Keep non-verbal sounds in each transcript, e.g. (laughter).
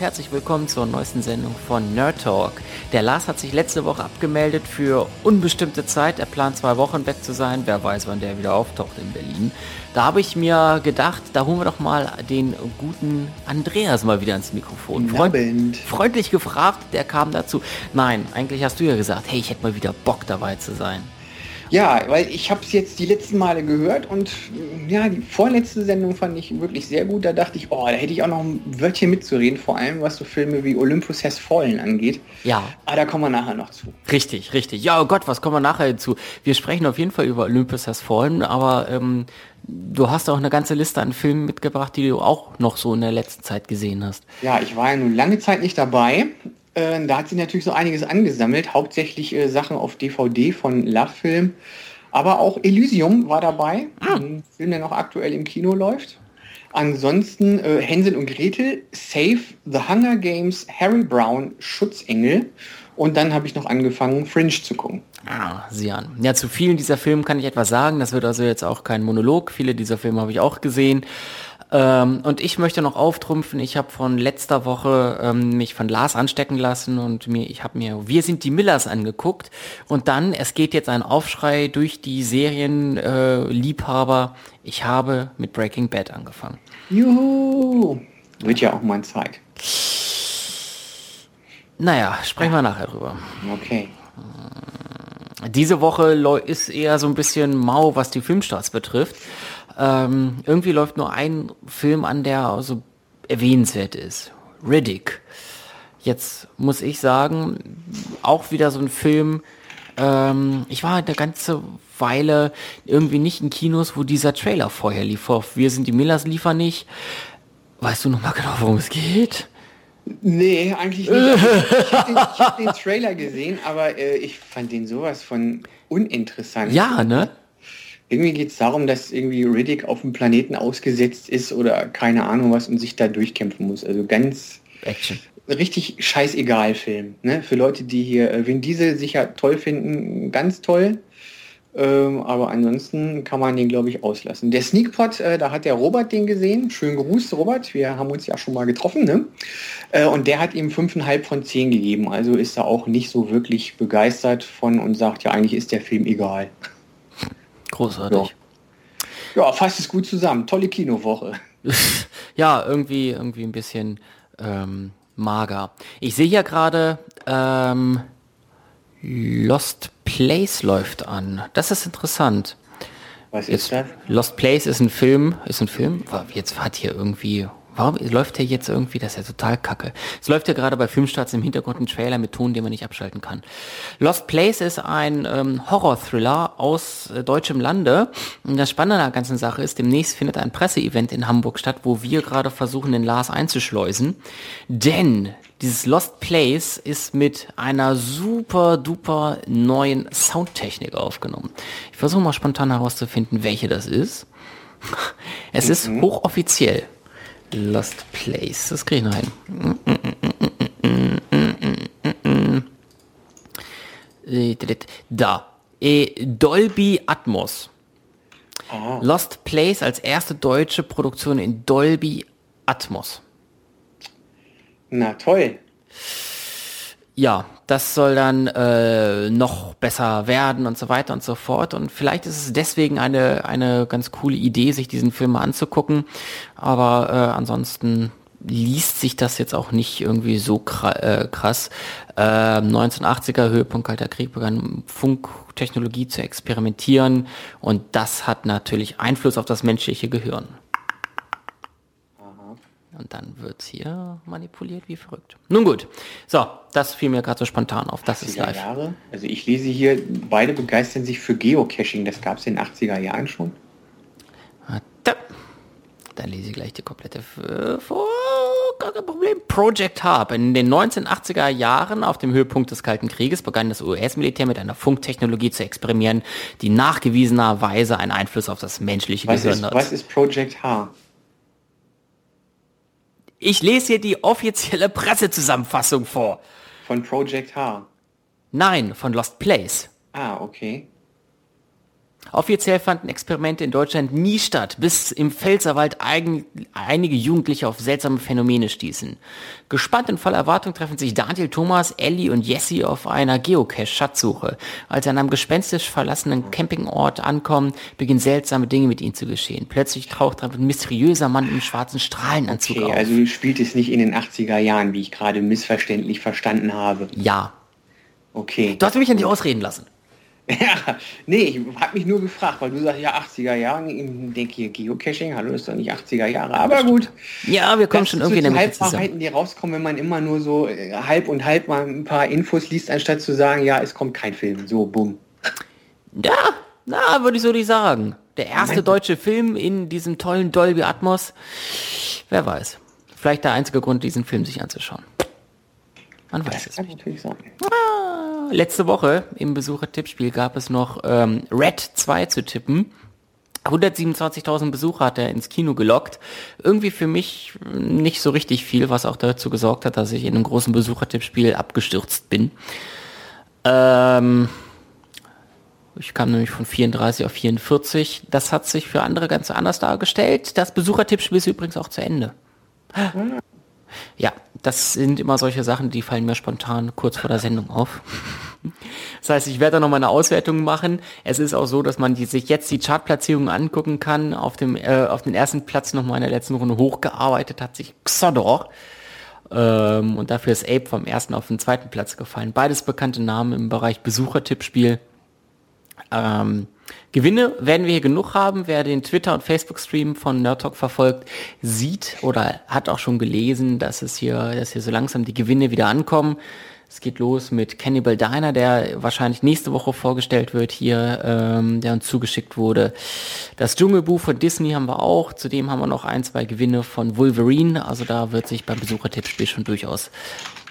und herzlich willkommen zur neuesten Sendung von Nerd Talk. Der Lars hat sich letzte Woche abgemeldet für unbestimmte Zeit. Er plant zwei Wochen weg zu sein. Wer weiß, wann der wieder auftaucht in Berlin. Da habe ich mir gedacht, da holen wir doch mal den guten Andreas mal wieder ins Mikrofon. Freund, freundlich gefragt, der kam dazu. Nein, eigentlich hast du ja gesagt, hey, ich hätte mal wieder Bock dabei zu sein. Ja, weil ich habe es jetzt die letzten Male gehört und ja, die vorletzte Sendung fand ich wirklich sehr gut. Da dachte ich, oh, da hätte ich auch noch ein Wörtchen mitzureden, vor allem was so Filme wie Olympus Has Fallen angeht. Ja. Aber ah, da kommen wir nachher noch zu. Richtig, richtig. Ja, oh Gott, was kommen wir nachher hinzu? Wir sprechen auf jeden Fall über Olympus Has Fallen, aber ähm, du hast auch eine ganze Liste an Filmen mitgebracht, die du auch noch so in der letzten Zeit gesehen hast. Ja, ich war ja nun lange Zeit nicht dabei, äh, da hat sich natürlich so einiges angesammelt, hauptsächlich äh, Sachen auf DVD von Love aber auch Elysium war dabei, ah. ein Film, der noch aktuell im Kino läuft. Ansonsten äh, Hänsel und Gretel, Save, The Hunger Games, Harry Brown, Schutzengel und dann habe ich noch angefangen, Fringe zu gucken. Ah, sieh an. Ja, zu vielen dieser Filme kann ich etwas sagen. Das wird also jetzt auch kein Monolog. Viele dieser Filme habe ich auch gesehen. Ähm, und ich möchte noch auftrumpfen, ich habe von letzter Woche ähm, mich von Lars anstecken lassen und mir, ich habe mir Wir sind die Millers angeguckt und dann, es geht jetzt ein Aufschrei durch die Serienliebhaber. Äh, ich habe mit Breaking Bad angefangen. Juhu! Wird ja auch mal Zeit. Naja, sprechen wir nachher drüber. Okay. Diese Woche ist eher so ein bisschen mau, was die Filmstarts betrifft. Ähm, irgendwie läuft nur ein Film an, der so erwähnenswert ist. Riddick. Jetzt muss ich sagen, auch wieder so ein Film, ähm, ich war eine ganze Weile irgendwie nicht in Kinos, wo dieser Trailer vorher lief. Wir sind die Millers liefer nicht. Weißt du noch mal genau, worum es geht? Nee, eigentlich nicht. Also, ich habe den, hab den, Trailer gesehen, aber äh, ich fand den sowas von uninteressant. Ja, ne? Irgendwie geht es darum, dass irgendwie Riddick auf dem Planeten ausgesetzt ist oder keine Ahnung was und sich da durchkämpfen muss. Also ganz Action. richtig scheißegal Film. Ne? Für Leute, die hier äh, Vin Diesel sicher toll finden, ganz toll. Ähm, aber ansonsten kann man den, glaube ich, auslassen. Der Sneakpot, äh, da hat der Robert den gesehen. Schönen Gruß, Robert. Wir haben uns ja schon mal getroffen. Ne? Äh, und der hat ihm 5,5 von 10 gegeben. Also ist er auch nicht so wirklich begeistert von und sagt, ja, eigentlich ist der Film egal. Großartig. Ja, ja fasst es gut zusammen. Tolle Kinowoche. (laughs) ja, irgendwie, irgendwie ein bisschen ähm, mager. Ich sehe ja gerade ähm, Lost Place läuft an. Das ist interessant. Was ist Jetzt, das? Lost Place ist ein Film, ist ein Film. Jetzt hat hier irgendwie Warum läuft der jetzt irgendwie, das ist ja total kacke. Es läuft ja gerade bei Filmstarts im Hintergrund ein Trailer mit Ton, den man nicht abschalten kann. Lost Place ist ein ähm, Horror-Thriller aus äh, deutschem Lande. Und das Spannende an der ganzen Sache ist, demnächst findet ein Presseevent in Hamburg statt, wo wir gerade versuchen, den Lars einzuschleusen. Denn dieses Lost Place ist mit einer super duper neuen Soundtechnik aufgenommen. Ich versuche mal spontan herauszufinden, welche das ist. (laughs) Es mhm. ist hochoffiziell. Lost Place. Das kriege ich noch hin. Da. Dolby Atmos. Oh. Lost Place als erste deutsche Produktion in Dolby Atmos. Na toll. Ja, das soll dann äh, noch besser werden und so weiter und so fort. Und vielleicht ist es deswegen eine, eine ganz coole Idee, sich diesen Film mal anzugucken. Aber äh, ansonsten liest sich das jetzt auch nicht irgendwie so äh, krass. Äh, 1980er Höhepunkt Kalter Krieg begann Funktechnologie zu experimentieren und das hat natürlich Einfluss auf das menschliche Gehirn. Und dann wird hier manipuliert wie verrückt. Nun gut, so, das fiel mir gerade so spontan auf. Das ist live. Jahre? Also ich lese hier, beide begeistern sich für Geocaching. Das gab es in den 80er Jahren schon. Da. Dann lese ich gleich die komplette vor. Problem. Project Harp. In den 1980er Jahren, auf dem Höhepunkt des Kalten Krieges, begann das US-Militär mit einer Funktechnologie zu experimentieren, die nachgewiesenerweise einen Einfluss auf das menschliche was Gehirn hat. Was ist Project Harp? Ich lese hier die offizielle Pressezusammenfassung vor. Von Project H. Nein, von Lost Place. Ah, okay. Offiziell fanden Experimente in Deutschland nie statt, bis im Pfälzerwald eigen, einige Jugendliche auf seltsame Phänomene stießen. Gespannt und voller Erwartung treffen sich Daniel, Thomas, Ellie und Jesse auf einer Geocache-Schatzsuche. Als sie an einem gespenstisch verlassenen Campingort ankommen, beginnen seltsame Dinge mit ihnen zu geschehen. Plötzlich taucht ein mysteriöser Mann im schwarzen Strahlenanzug okay, auf. Also spielt es nicht in den 80er Jahren, wie ich gerade missverständlich verstanden habe. Ja. Okay. Du hast mich ja nicht ausreden lassen. (laughs) Ja, nee, ich habe mich nur gefragt, weil du sagst ja 80er Jahre, ich denke hier Geocaching, hallo, ist doch nicht 80er Jahre, aber gut. Ja, wir kommen schon irgendwie in der Mitte Halbwahrheiten, die rauskommen, wenn man immer nur so äh, halb und halb mal ein paar Infos liest, anstatt zu sagen, ja, es kommt kein Film. So, bumm. Ja, na, würde ich so nicht sagen. Der erste Mein- deutsche Film in diesem tollen Dolby Atmos. Wer weiß. Vielleicht der einzige Grund, diesen Film sich anzuschauen. Man weiß es Kann nicht. natürlich sein. Letzte Woche im Besucher-Tippspiel gab es noch ähm, Red 2 zu tippen. 127.000 Besucher hat er ins Kino gelockt. Irgendwie für mich nicht so richtig viel, was auch dazu gesorgt hat, dass ich in einem großen Besuchertippspiel abgestürzt bin. Ähm, ich kam nämlich von 34 auf 44. Das hat sich für andere ganz anders dargestellt. Das Besuchertippspiel ist übrigens auch zu Ende. Ja, das sind immer solche Sachen, die fallen mir spontan kurz vor der Sendung auf. Das heißt, ich werde da noch mal eine Auswertung machen. Es ist auch so, dass man die, sich jetzt die Chartplatzierungen angucken kann. Auf dem äh, auf den ersten Platz noch mal in der letzten Runde hochgearbeitet hat sich Xodor. Ähm, und dafür ist Ape vom ersten auf den zweiten Platz gefallen. Beides bekannte Namen im Bereich Besuchertippspiel. Ähm, Gewinne werden wir hier genug haben. Wer den Twitter- und Facebook-Stream von Nerd Talk verfolgt, sieht oder hat auch schon gelesen, dass es hier, dass hier so langsam die Gewinne wieder ankommen. Es geht los mit Cannibal Diner, der wahrscheinlich nächste Woche vorgestellt wird hier, ähm, der uns zugeschickt wurde. Das Dschungelbuch von Disney haben wir auch. Zudem haben wir noch ein, zwei Gewinne von Wolverine. Also da wird sich beim Besuchertippspiel schon durchaus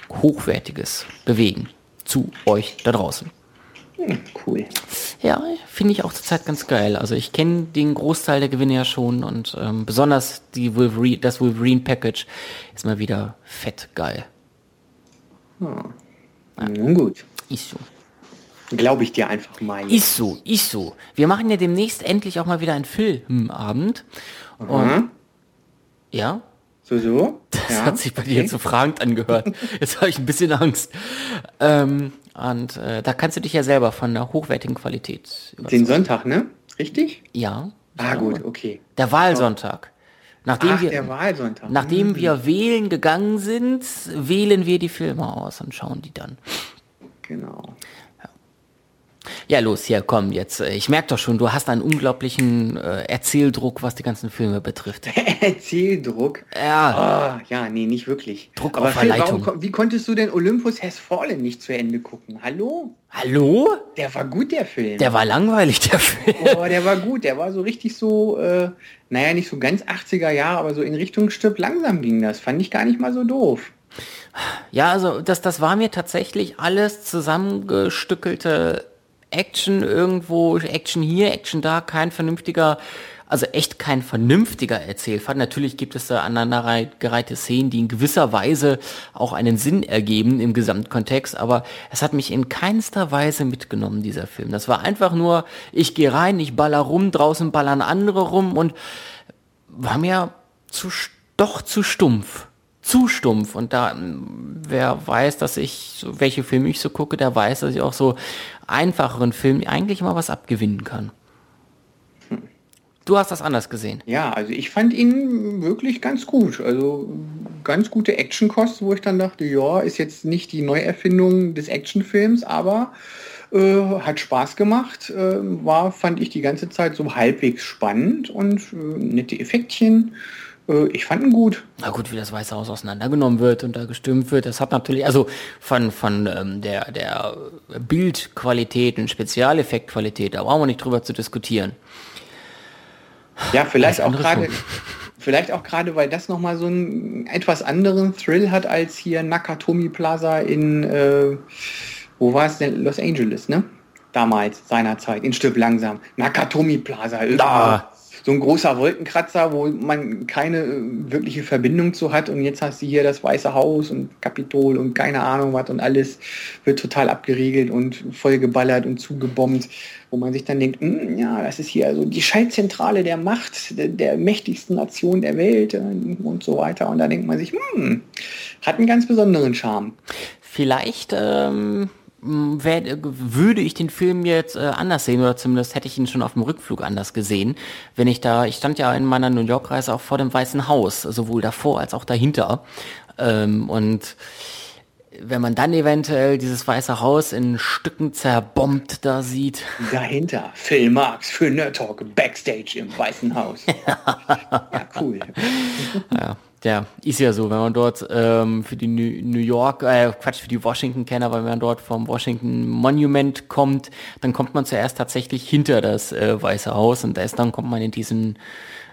Hochwertiges bewegen. Zu euch da draußen. Hm, cool. Ja, finde ich auch zurzeit ganz geil. Also ich kenne den Großteil der Gewinne ja schon und ähm, besonders die Wolverine, das Wolverine Package ist mal wieder fett geil. Nun gut. Ist so. Glaube ich dir einfach mal. Ist so, ist so. Wir machen ja demnächst endlich auch mal wieder einen Filmabend. Und, Mhm. ja, So, so. das ja. hat sich bei dir okay. so fragend angehört. Jetzt habe ich ein bisschen Angst. Ähm, und äh, da kannst du dich ja selber von einer hochwertigen Qualität Den überzeugen. Sonntag, ne? Richtig? Ja. Ah, gut, okay. Der Wahlsonntag. Nachdem Ach, wir, der Wahlsonntag. Nachdem Mhm. wir wählen gegangen sind, wählen wir die Filme aus und schauen die dann. Genau. Ja, los, hier, komm, jetzt. äh, Ich merke doch schon, du hast einen unglaublichen äh, Erzähldruck, was die ganzen Filme betrifft. (laughs) Erzähldruck. Ja, Ah, ja, nee, nicht wirklich. Druck Aber auf Phil, Verleitung. warum, wie konntest du denn Olympus Has Fallen nicht zu Ende gucken? Hallo? hallo? Der war gut, der Film. Der war langweilig, der Film. oh, der war gut. Der war so richtig so, äh, naja, nicht so ganz 80er Jahre, aber so in Richtung Stirb langsam ging das. Fand ich gar nicht mal so doof. Ja, also das, das war mir tatsächlich alles zusammengestückelte Action irgendwo, Action hier, Action da, kein vernünftiger, also echt kein vernünftiger Erzählfall. Natürlich gibt es da aneinandergereihte Szenen, die in gewisser Weise auch einen Sinn ergeben im Gesamtkontext, aber es hat mich in keinster Weise mitgenommen, dieser Film. Das war einfach nur, ich gehe rein, ich baller rum, draußen ballern andere rum und war mir zu, doch zu stumpf. Zu stumpf. Und da, ähm, wer weiß, dass ich, welche Filme ich so gucke, der weiß, dass ich auch so einfacheren Filmen eigentlich mal was abgewinnen kann. Du hast das anders gesehen. Ja, also ich fand ihn wirklich ganz gut. Also ganz gute Actionkost, wo ich dann dachte, ja, ist jetzt nicht die Neuerfindung des Actionfilms, aber äh, hat Spaß gemacht. Äh, war, fand ich die ganze Zeit so halbwegs spannend und äh, nette Effektchen. Äh, ich fand ihn gut. Na gut, wie das Weiße Haus auseinandergenommen wird und da gestimmt wird, das hat natürlich, also von, von ähm, der, der Bildqualität und Spezialeffektqualität, da brauchen wir nicht drüber zu diskutieren. Ja, vielleicht auch gerade, vielleicht auch gerade, weil das nochmal so einen etwas anderen Thrill hat als hier Nakatomi Plaza in, äh, wo war es denn? Los Angeles, ne? Damals, seinerzeit, in Stück langsam. Nakatomi Plaza. Da. So ein großer Wolkenkratzer, wo man keine äh, wirkliche Verbindung zu hat und jetzt hast du hier das Weiße Haus und Kapitol und keine Ahnung was und alles wird total abgeriegelt und vollgeballert und zugebombt, wo man sich dann denkt, hm, ja, das ist hier also die Schaltzentrale der Macht, der, der mächtigsten Nation der Welt äh, und so weiter und da denkt man sich, hm, hat einen ganz besonderen Charme. Vielleicht ähm, würde ich den Film jetzt äh, anders sehen oder zumindest hätte ich ihn schon auf dem Rückflug anders gesehen, wenn ich da, ich stand ja in meiner New York Reise auch vor dem Weißen Haus, sowohl davor als auch dahinter ähm, und wenn man dann eventuell dieses Weiße Haus in Stücken zerbombt da sieht. Dahinter Phil Marx für Nerd Talk Backstage im Weißen Haus. (laughs) ja, cool. Ja, ja, ist ja so, wenn man dort ähm, für die New York, äh, Quatsch, für die Washington-Kenner, weil wenn man dort vom Washington Monument kommt, dann kommt man zuerst tatsächlich hinter das äh, Weiße Haus und erst dann kommt man in diesen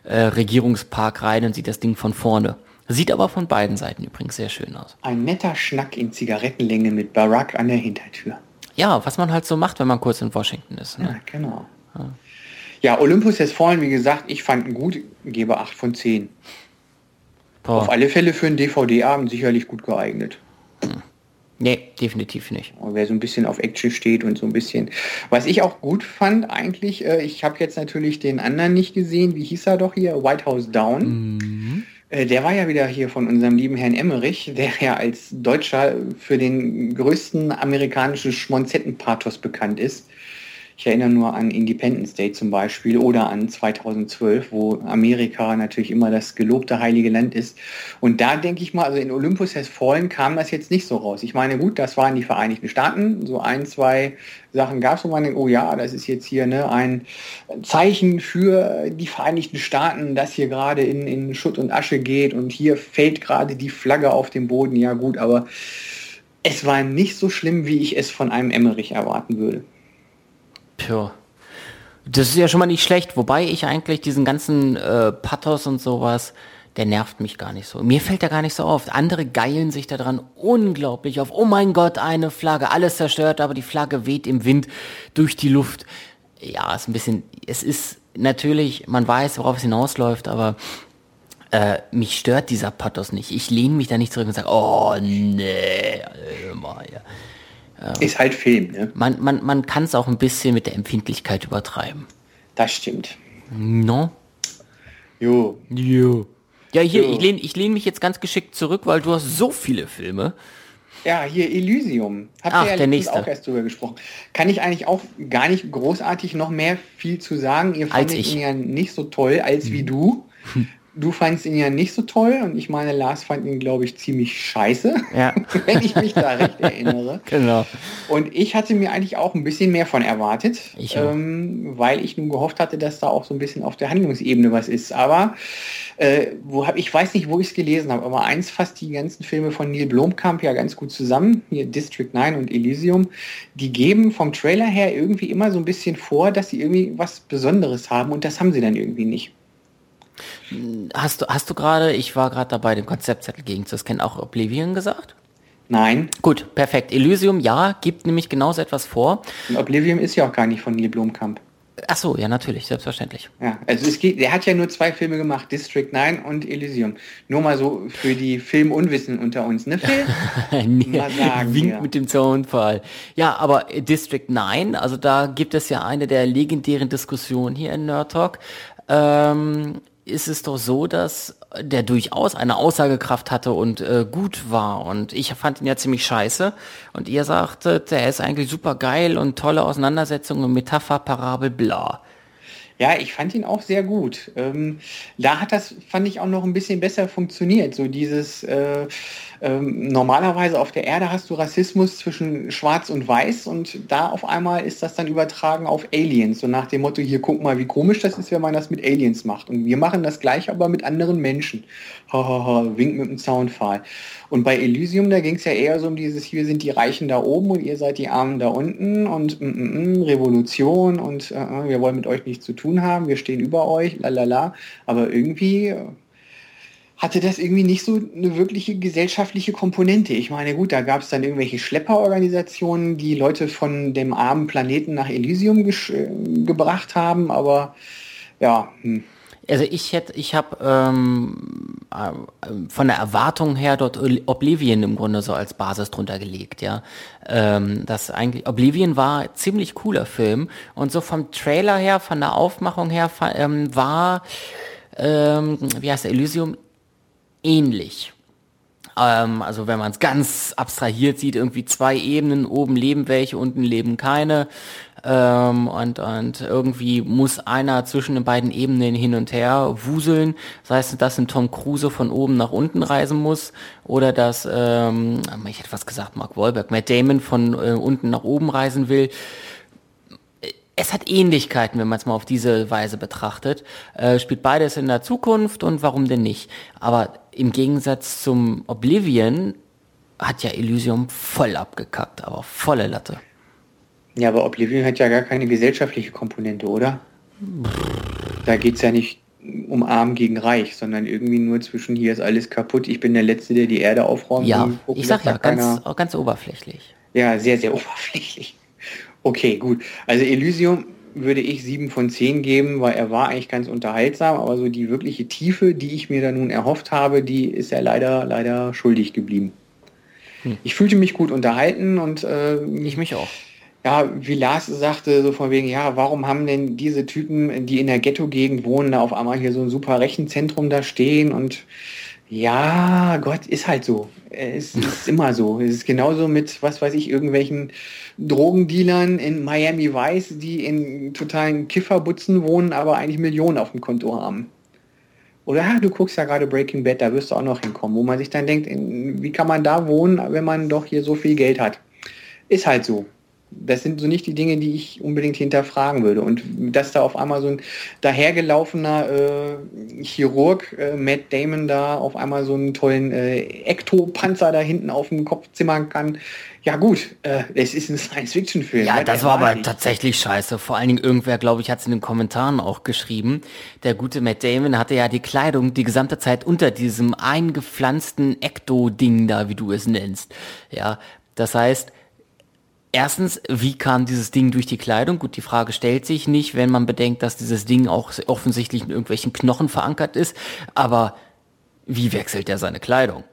äh, Regierungspark rein und sieht das Ding von vorne. Sieht aber von beiden Seiten übrigens sehr schön aus. Ein netter Schnack in Zigarettenlänge mit Barack an der Hintertür. Ja, was man halt so macht, wenn man kurz in Washington ist. Ne? Ja, genau. Ja. ja, Olympus has fallen, wie gesagt, ich fand ihn gut, gebe 8 von 10. Boah. Auf alle Fälle für einen DVD-Abend sicherlich gut geeignet. Hm. Nee, definitiv nicht. wer so ein bisschen auf Action steht und so ein bisschen. Was ich auch gut fand, eigentlich, äh, ich habe jetzt natürlich den anderen nicht gesehen. Wie hieß er doch hier? White House Down. Mhm. Äh, der war ja wieder hier von unserem lieben Herrn Emmerich, der ja als Deutscher für den größten amerikanischen Schmonzettenpathos bekannt ist. Ich erinnere nur an Independence Day zum Beispiel oder an 2012, wo Amerika natürlich immer das gelobte heilige Land ist. Und da denke ich mal, also in Olympus Has Fallen kam das jetzt nicht so raus. Ich meine, gut, das waren die Vereinigten Staaten. So ein, zwei Sachen gab es, wo man denkt, oh ja, das ist jetzt hier ne, ein Zeichen für die Vereinigten Staaten, dass hier gerade in, in Schutt und Asche geht und hier fällt gerade die Flagge auf den Boden. Ja gut, aber es war nicht so schlimm, wie ich es von einem Emmerich erwarten würde. Tja. Das ist ja schon mal nicht schlecht, wobei ich eigentlich diesen ganzen äh, Pathos und sowas, der nervt mich gar nicht so. Mir fällt der gar nicht so auf. Andere geilen sich daran unglaublich auf. Oh mein Gott, eine Flagge, alles zerstört, aber die Flagge weht im Wind durch die Luft. Ja, ist ein bisschen, es ist natürlich, man weiß, worauf es hinausläuft, aber äh, mich stört dieser Pathos nicht. Ich lehne mich da nicht zurück und sage, oh nee, immer, ja. Ist halt Film, ne? Man, man, man kann es auch ein bisschen mit der Empfindlichkeit übertreiben. Das stimmt. No? Jo. Jo. Ja, hier, jo. ich lehne ich lehn mich jetzt ganz geschickt zurück, weil du hast so viele Filme. Ja, hier Elysium. Habt Ach, ihr ja der nächste. auch erst drüber gesprochen. Kann ich eigentlich auch gar nicht großartig noch mehr viel zu sagen. Ihr fandet ihn ja nicht so toll als hm. wie du. (laughs) du fandst ihn ja nicht so toll und ich meine, Lars fand ihn, glaube ich, ziemlich scheiße, ja. (laughs) wenn ich mich da recht erinnere. (laughs) Genau. Und ich hatte mir eigentlich auch ein bisschen mehr von erwartet, ich ähm, weil ich nun gehofft hatte, dass da auch so ein bisschen auf der Handlungsebene was ist. Aber äh, wo hab, ich weiß nicht, wo ich es gelesen habe, aber eins fasst die ganzen Filme von Neil Blomkamp ja ganz gut zusammen, hier District 9 und Elysium, die geben vom Trailer her irgendwie immer so ein bisschen vor, dass sie irgendwie was Besonderes haben und das haben sie dann irgendwie nicht. Hast du, hast du gerade, ich war gerade dabei, den Konzeptzettel gegen zu scannen, auch Oblivion gesagt? Nein. Gut, perfekt. Elysium, ja, gibt nämlich genauso etwas vor. Und Oblivion ist ja auch gar nicht von Neil Blomkamp. Ach so, ja, natürlich, selbstverständlich. Ja, also es geht, der hat ja nur zwei Filme gemacht, District 9 und Elysium. Nur mal so für die Filmunwissen unter uns, ne Phil? (laughs) nee, mal sagen, Wink ja. mit dem Zaunfall. Ja, aber District 9, also da gibt es ja eine der legendären Diskussionen hier in Nerd Talk. Ähm, ist es doch so, dass der durchaus eine Aussagekraft hatte und äh, gut war. Und ich fand ihn ja ziemlich scheiße. Und ihr sagtet, der ist eigentlich super geil und tolle Auseinandersetzungen, Metapher, Parabel, bla. Ja, ich fand ihn auch sehr gut. Ähm, da hat das, fand ich, auch noch ein bisschen besser funktioniert. So dieses, äh, ähm, normalerweise auf der Erde hast du Rassismus zwischen Schwarz und Weiß und da auf einmal ist das dann übertragen auf Aliens. So nach dem Motto, hier guck mal, wie komisch das ist, wenn man das mit Aliens macht. Und wir machen das gleich aber mit anderen Menschen. Hahaha, wink mit dem Zaunpfahl. Und bei Elysium, da ging es ja eher so um dieses, hier sind die Reichen da oben und ihr seid die Armen da unten und mm, mm, mm Revolution und äh, äh wir wollen mit euch nichts zu tun haben, wir stehen über euch, lalala. Aber irgendwie hatte das irgendwie nicht so eine wirkliche gesellschaftliche Komponente. Ich meine, gut, da gab es dann irgendwelche Schlepperorganisationen, die Leute von dem armen Planeten nach Elysium äh, gebracht haben, aber ja, hm. Also ich hätte, ich habe ähm, äh, von der Erwartung her dort Oblivion im Grunde so als Basis drunter gelegt, ja. Ähm, das eigentlich Oblivion war ziemlich cooler Film und so vom Trailer her, von der Aufmachung her ähm, war, ähm, wie heißt der Elysium ähnlich. Ähm, also wenn man es ganz abstrahiert sieht, irgendwie zwei Ebenen, oben leben welche, unten leben keine. Ähm, und, und irgendwie muss einer zwischen den beiden Ebenen hin und her wuseln. Das heißt, dass ein Tom Cruise von oben nach unten reisen muss oder dass, ähm, ich hätte was gesagt, Mark Wahlberg, Matt Damon von äh, unten nach oben reisen will es hat Ähnlichkeiten, wenn man es mal auf diese Weise betrachtet. Äh, spielt beides in der Zukunft und warum denn nicht? Aber im Gegensatz zum Oblivion hat ja Elysium voll abgekackt, aber volle Latte. Ja, aber Oblivion hat ja gar keine gesellschaftliche Komponente, oder? Da geht es ja nicht um Arm gegen Reich, sondern irgendwie nur zwischen hier ist alles kaputt, ich bin der Letzte, der die Erde aufräumt. Ja, ich sag ja, ganz, ganz oberflächlich. Ja, sehr, sehr (laughs) oberflächlich. Okay, gut. Also Elysium würde ich sieben von zehn geben, weil er war eigentlich ganz unterhaltsam, aber so die wirkliche Tiefe, die ich mir da nun erhofft habe, die ist er leider, leider schuldig geblieben. Hm. Ich fühlte mich gut unterhalten und äh, ich mich auch ja, wie Lars sagte, so von wegen, ja, warum haben denn diese Typen, die in der Ghetto-Gegend wohnen, da auf einmal hier so ein super Rechenzentrum da stehen und ja, Gott, ist halt so. Es ist immer so. Es ist genauso mit, was weiß ich, irgendwelchen Drogendealern in Miami Vice, die in totalen Kifferbutzen wohnen, aber eigentlich Millionen auf dem Konto haben. Oder du guckst ja gerade Breaking Bad, da wirst du auch noch hinkommen, wo man sich dann denkt, wie kann man da wohnen, wenn man doch hier so viel Geld hat? Ist halt so das sind so nicht die Dinge, die ich unbedingt hinterfragen würde. Und dass da auf einmal so ein dahergelaufener äh, Chirurg, äh, Matt Damon, da auf einmal so einen tollen äh, Ektopanzer da hinten auf dem Kopf zimmern kann. Ja gut, äh, es ist ein Science-Fiction-Film. Ja, ne? das war aber tatsächlich scheiße. Vor allen Dingen irgendwer, glaube ich, hat es in den Kommentaren auch geschrieben. Der gute Matt Damon hatte ja die Kleidung die gesamte Zeit unter diesem eingepflanzten Ekto-Ding da, wie du es nennst. Ja, das heißt, Erstens, wie kam dieses Ding durch die Kleidung? Gut, die Frage stellt sich nicht, wenn man bedenkt, dass dieses Ding auch offensichtlich in irgendwelchen Knochen verankert ist. Aber wie wechselt er seine Kleidung?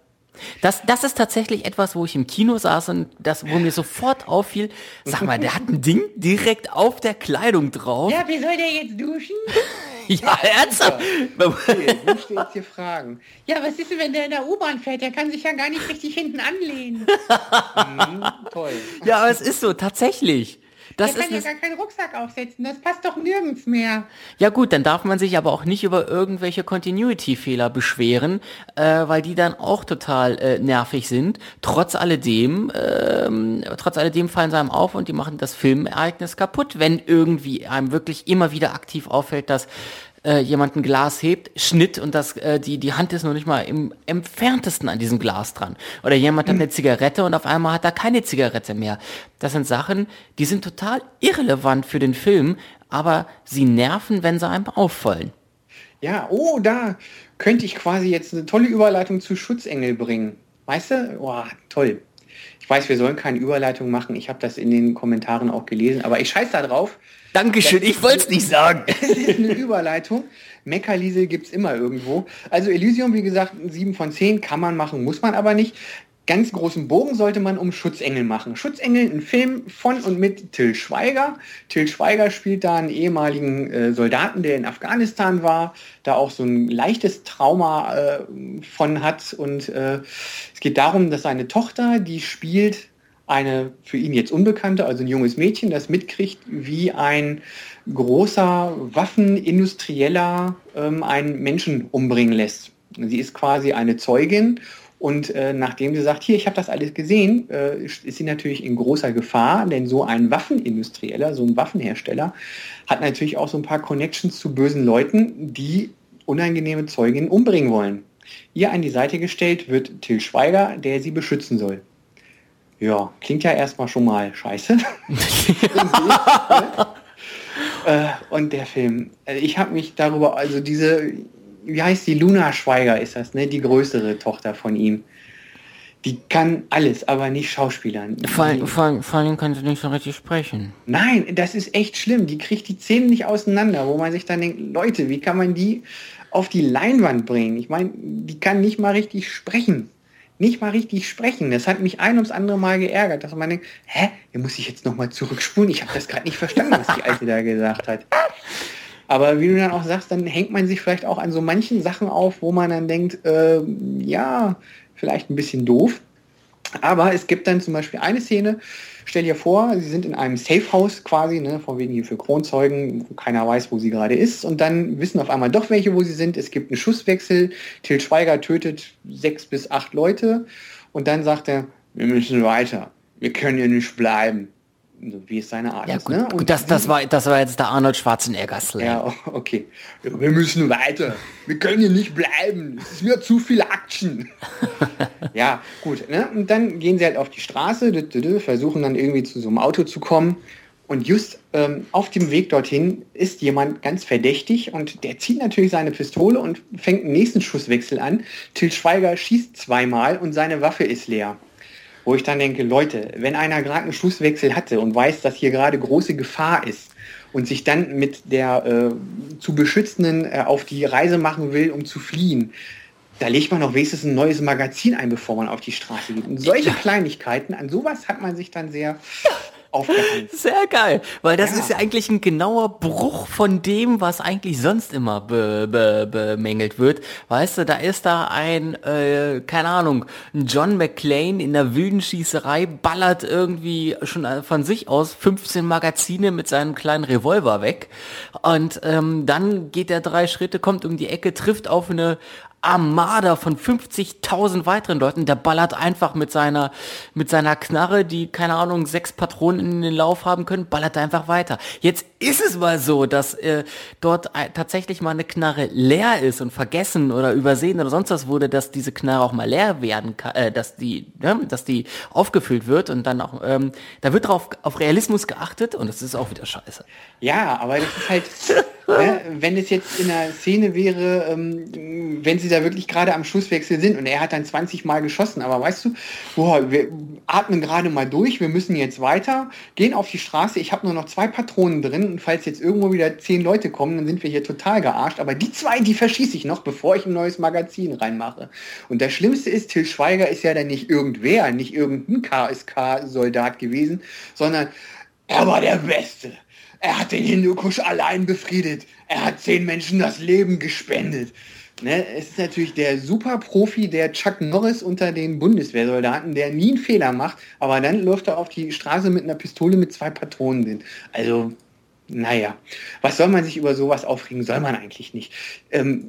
Das, das ist tatsächlich etwas, wo ich im Kino saß und das, wo mir sofort auffiel, sag mal, der hat ein Ding direkt auf der Kleidung drauf. Ja, wie soll der jetzt duschen? (laughs) ja, ernsthaft. Okay, ich möchte jetzt hier fragen. Ja, was ist denn, wenn der in der U-Bahn fährt? Der kann sich ja gar nicht richtig hinten anlehnen. (laughs) mhm, toll. Ja, aber es ist so, tatsächlich. Das der kann ja gar keinen Rucksack aufsetzen, das passt doch nirgends mehr. Ja gut, dann darf man sich aber auch nicht über irgendwelche Continuity-Fehler beschweren, äh, weil die dann auch total äh, nervig sind. Trotz alledem, ähm, trotz alledem fallen sie einem auf und die machen das Filmereignis kaputt, wenn irgendwie einem wirklich immer wieder aktiv auffällt, dass äh, jemand ein Glas hebt, Schnitt und das, äh, die, die Hand ist noch nicht mal im entferntesten an diesem Glas dran. Oder jemand hat eine Zigarette und auf einmal hat er keine Zigarette mehr. Das sind Sachen, die sind total irrelevant für den Film, aber sie nerven, wenn sie einem auffallen. Ja, oh, da könnte ich quasi jetzt eine tolle Überleitung zu Schutzengel bringen. Weißt du? Oh, toll. Ich weiß, wir sollen keine Überleitung machen. Ich habe das in den Kommentaren auch gelesen, aber ich scheiß da drauf. Dankeschön, ich wollte es nicht sagen. (laughs) Es ist eine Überleitung. Meckerliesel gibt es immer irgendwo. Also Elysium, wie gesagt, 7 von 10 kann man machen, muss man aber nicht. Ganz großen Bogen sollte man um Schutzengel machen. Schutzengel, ein Film von und mit Till Schweiger. Till Schweiger spielt da einen ehemaligen äh, Soldaten, der in Afghanistan war, da auch so ein leichtes Trauma äh, von hat. Und äh, es geht darum, dass seine Tochter, die spielt eine für ihn jetzt Unbekannte, also ein junges Mädchen, das mitkriegt, wie ein großer Waffenindustrieller ähm, einen Menschen umbringen lässt. Sie ist quasi eine Zeugin und äh, nachdem sie sagt, hier, ich habe das alles gesehen, äh, ist sie natürlich in großer Gefahr, denn so ein Waffenindustrieller, so ein Waffenhersteller, hat natürlich auch so ein paar Connections zu bösen Leuten, die unangenehme Zeuginnen umbringen wollen. Ihr an die Seite gestellt wird Till Schweiger, der sie beschützen soll. Ja, klingt ja erstmal schon mal scheiße. (laughs) (laughs) äh, und der Film, äh, ich habe mich darüber, also diese, wie heißt die, Luna Schweiger ist das, ne? Die größere Tochter von ihm. Die kann alles, aber nicht Schauspielern. Vor, allem- vor allem kann sie nicht so richtig sprechen. Nein, das ist echt schlimm. Die kriegt die Zähne nicht auseinander, wo man sich dann denkt, Leute, wie kann man die auf die Leinwand bringen? Ich meine, die kann nicht mal richtig sprechen. Nicht mal richtig sprechen. Das hat mich ein ums andere Mal geärgert, dass man denkt, hä, hier muss ich jetzt nochmal zurückspulen. Ich habe das gerade nicht verstanden, was die Alte da gesagt hat. Aber wie du dann auch sagst, dann hängt man sich vielleicht auch an so manchen Sachen auf, wo man dann denkt, ähm, ja, vielleicht ein bisschen doof. Aber es gibt dann zum Beispiel eine Szene, stell dir vor, sie sind in einem Safehouse quasi, ne, von wegen hier für Kronzeugen, wo keiner weiß, wo sie gerade ist. Und dann wissen auf einmal doch welche, wo sie sind. Es gibt einen Schusswechsel. Til Schweiger tötet sechs bis acht Leute. Und dann sagt er, wir müssen weiter. Wir können hier nicht bleiben. So wie es seine Art Ja ist. gut, ne? gut Und das, das, war, das war jetzt der Arnold Schwarzenegger Slang. ja, okay. Ja, Wir müssen weiter. Wir können hier nicht bleiben. Es ist mir zu viel Action. (laughs) ja, gut. Ne? Und dann gehen sie halt auf die Straße, versuchen dann irgendwie zu so einem Auto zu kommen. Und just ähm, auf dem Weg dorthin ist jemand ganz verdächtig und der zieht natürlich seine Pistole und fängt einen nächsten Schusswechsel an. Till Schweiger schießt zweimal und seine Waffe ist leer. Wo ich dann denke, Leute, wenn einer gerade einen Schusswechsel hatte und weiß, dass hier gerade große Gefahr ist und sich dann mit der äh, zu Beschützenden äh, auf die Reise machen will, um zu fliehen, da legt man doch wenigstens ein neues Magazin ein, bevor man auf die Straße geht. Und solche Kleinigkeiten, an sowas hat man sich dann sehr aufgehangen. (laughs) Sehr geil, weil das Ja. ist ja eigentlich ein genauer Bruch von dem, was eigentlich sonst immer be, be, bemängelt wird. Weißt du, da ist da ein, äh, keine Ahnung, ein John McClane in der wilden Schießerei, ballert irgendwie schon von sich aus 15 Magazine mit seinem kleinen Revolver weg. Und ähm, dann geht er drei Schritte, kommt um die Ecke, trifft auf eine Armada von 50.000 weiteren Leuten, der ballert einfach mit seiner, mit seiner Knarre, die, keine Ahnung, sechs Patronen in den Lauf haben können, ballert er einfach weiter. Jetzt ist es mal so, dass äh, dort tatsächlich mal eine Knarre leer ist und vergessen oder übersehen oder sonst was wurde, dass diese Knarre auch mal leer werden kann, äh, dass die, ne, dass die aufgefüllt wird und dann auch, ähm, da wird drauf auf Realismus geachtet und das ist auch wieder scheiße. Ja, aber das ist halt, ne, wenn es jetzt in einer Szene wäre, ähm, wenn sie da wirklich gerade am Schusswechsel sind und er hat dann 20 Mal geschossen, aber weißt du, boah, wir atmen gerade mal durch, wir müssen jetzt weiter, gehen auf die Straße, ich habe nur noch zwei Patronen drin und falls jetzt irgendwo wieder zehn Leute kommen, dann sind wir hier total gearscht, aber die zwei, die verschieße ich noch, bevor ich ein neues Magazin reinmache. Und das Schlimmste ist, Till Schweiger ist ja dann nicht irgendwer, nicht irgendein KSK-Soldat gewesen, sondern er war der Beste. Er hat den Hindukusch allein befriedet. Er hat zehn Menschen das Leben gespendet. Ne, es ist natürlich der Superprofi, der Chuck Norris unter den Bundeswehrsoldaten, der nie einen Fehler macht, aber dann läuft er auf die Straße mit einer Pistole mit zwei Patronen drin. Also, naja, was soll man sich über sowas aufregen? Soll man eigentlich nicht. Ähm,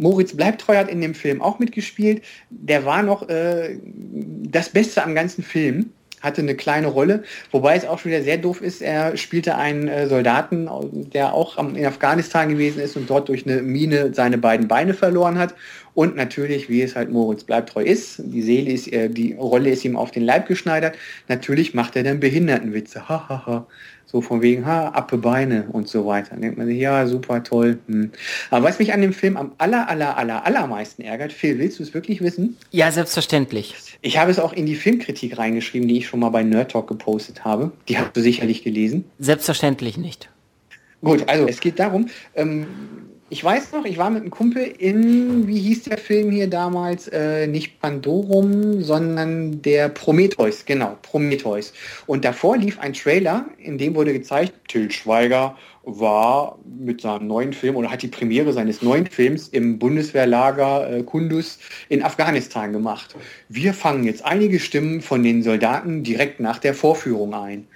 Moritz Bleibtreu hat in dem Film auch mitgespielt. Der war noch äh, das Beste am ganzen Film hatte eine kleine Rolle, wobei es auch schon wieder sehr doof ist. Er spielte einen äh, Soldaten, der auch in Afghanistan gewesen ist und dort durch eine Mine seine beiden Beine verloren hat. Und natürlich, wie es halt Moritz Bleibtreu ist, die Seele ist, äh, die Rolle ist ihm auf den Leib geschneidert. Natürlich macht er dann Behindertenwitze. Ha, ha, ha. So von wegen, ha, appe Beine und so weiter. Dann denkt man sich, ja, super toll. Hm. Aber was mich an dem Film am aller, aller, aller, allermeisten ärgert, Phil, willst du es wirklich wissen? Ja, selbstverständlich. Ich habe es auch in die Filmkritik reingeschrieben, die ich schon mal bei Nerd Talk gepostet habe. Die hast du sicherlich gelesen. Selbstverständlich nicht. Gut, also es geht darum, ähm, ich weiß noch, ich war mit einem Kumpel in, wie hieß der Film hier damals, äh, nicht Pandorum, sondern der Prometheus, genau, Prometheus. Und davor lief ein Trailer, in dem wurde gezeigt, Till Schweiger war mit seinem neuen Film oder hat die Premiere seines neuen Films im Bundeswehrlager äh, Kundus in Afghanistan gemacht. Wir fangen jetzt einige Stimmen von den Soldaten direkt nach der Vorführung ein.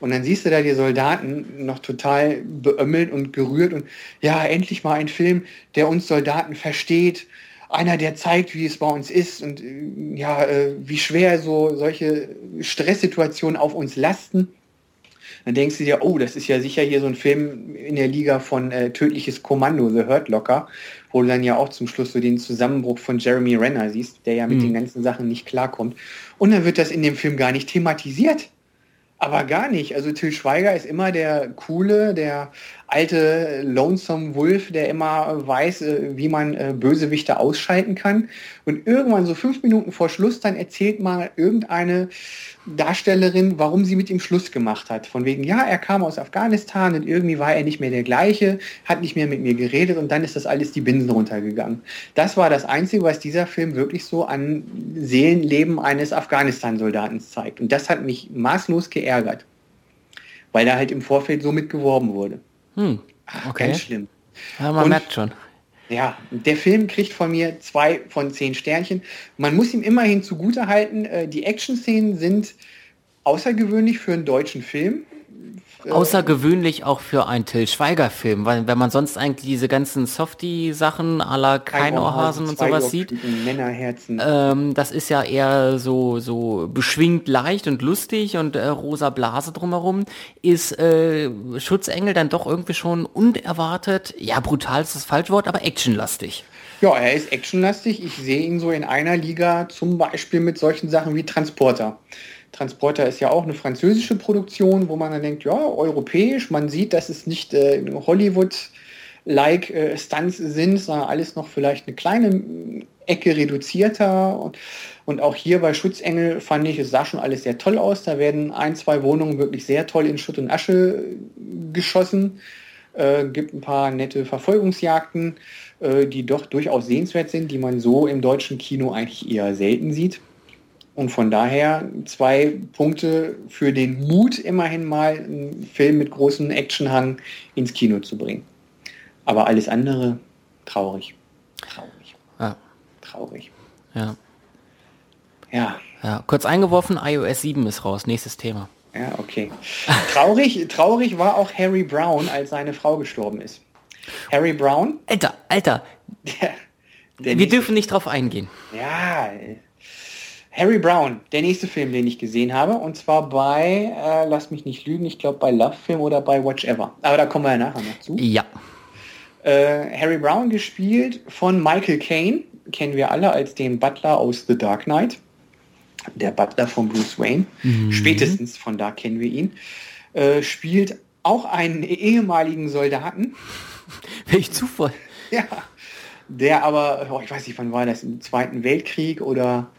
Und dann siehst du da die Soldaten noch total beömmelt und gerührt und ja, endlich mal ein Film, der uns Soldaten versteht. Einer, der zeigt, wie es bei uns ist und äh, ja, äh, wie schwer so solche Stresssituationen auf uns lasten. Dann denkst du dir, oh, das ist ja sicher hier so ein Film in der Liga von äh, Tödliches Kommando, The Hurt Locker, wo du dann ja auch zum Schluss so den Zusammenbruch von Jeremy Renner siehst, der ja mit Mhm. den ganzen Sachen nicht klarkommt. Und dann wird das in dem Film gar nicht thematisiert. Aber gar nicht. Also Till Schweiger ist immer der coole, der alte Lonesome Wolf, der immer weiß, äh, wie man äh, Bösewichte ausschalten kann. Und irgendwann so fünf Minuten vor Schluss, dann erzählt mal irgendeine Darstellerin, warum sie mit ihm Schluss gemacht hat. Von wegen, ja, er kam aus Afghanistan und irgendwie war er nicht mehr der gleiche, hat nicht mehr mit mir geredet und dann ist das alles die Binsen runtergegangen. Das war das Einzige, was dieser Film wirklich so an Seelenleben eines Afghanistan-Soldaten zeigt. Und das hat mich maßlos geärgert, weil da halt im Vorfeld so mit geworben wurde. Hm, okay. Ganz schlimm. Ja, man Und- merkt schon. Ja, der Film kriegt von mir zwei von zehn Sternchen. Man muss ihm immerhin zugute halten, äh, die Action-Szenen sind außergewöhnlich für einen deutschen Film. Außergewöhnlich auch für einen Till Schweiger-Film, weil wenn man sonst eigentlich diese ganzen Softie-Sachen la Keinohrhasen und sowas sieht, ähm, das ist ja eher so, so beschwingt leicht und lustig und äh, rosa Blase drumherum, ist äh, Schutzengel dann doch irgendwie schon unerwartet, ja brutal ist das falsche Wort, aber actionlastig. Ja, er ist actionlastig. Ich sehe ihn so in einer Liga, zum Beispiel mit solchen Sachen wie Transporter. Transporter ist ja auch eine französische Produktion, wo man dann denkt, ja, europäisch. Man sieht, dass es nicht äh, Hollywood-like äh, Stunts sind, sondern alles noch vielleicht eine kleine Ecke reduzierter. Und, und auch hier bei Schutzengel fand ich, es sah schon alles sehr toll aus. Da werden ein, zwei Wohnungen wirklich sehr toll in Schutt und Asche geschossen. Äh, gibt ein paar nette Verfolgungsjagden, äh, die doch durchaus sehenswert sind, die man so im deutschen Kino eigentlich eher selten sieht. Und von daher zwei Punkte für den Mut, immerhin mal einen Film mit großem Actionhang ins Kino zu bringen. Aber alles andere traurig. Traurig. Ja, Traurig. ja, Ja, ja. Kurz eingeworfen, iOS 7 ist raus, nächstes Thema. ja, okay. Traurig, traurig war auch Harry Brown, als seine Frau gestorben ist. Harry Brown, Alter, Alter, der, der wir dürfen nicht drauf eingehen. Ja, Harry Brown, der nächste Film, den ich gesehen habe, und zwar bei, äh, lass mich nicht lügen, ich glaube bei Love Film oder bei Watch Ever. Aber da kommen wir ja nachher noch zu. Ja, Äh, Harry Brown gespielt von Michael Caine, kennen wir alle als den Butler aus The Dark Knight. Der Butler von Bruce Wayne. Spätestens von da kennen wir ihn. Äh, spielt auch einen ehemaligen Soldaten, (laughs) welch Zufall. ja, der aber, oh, ich weiß nicht, wann war das, im Zweiten Weltkrieg oder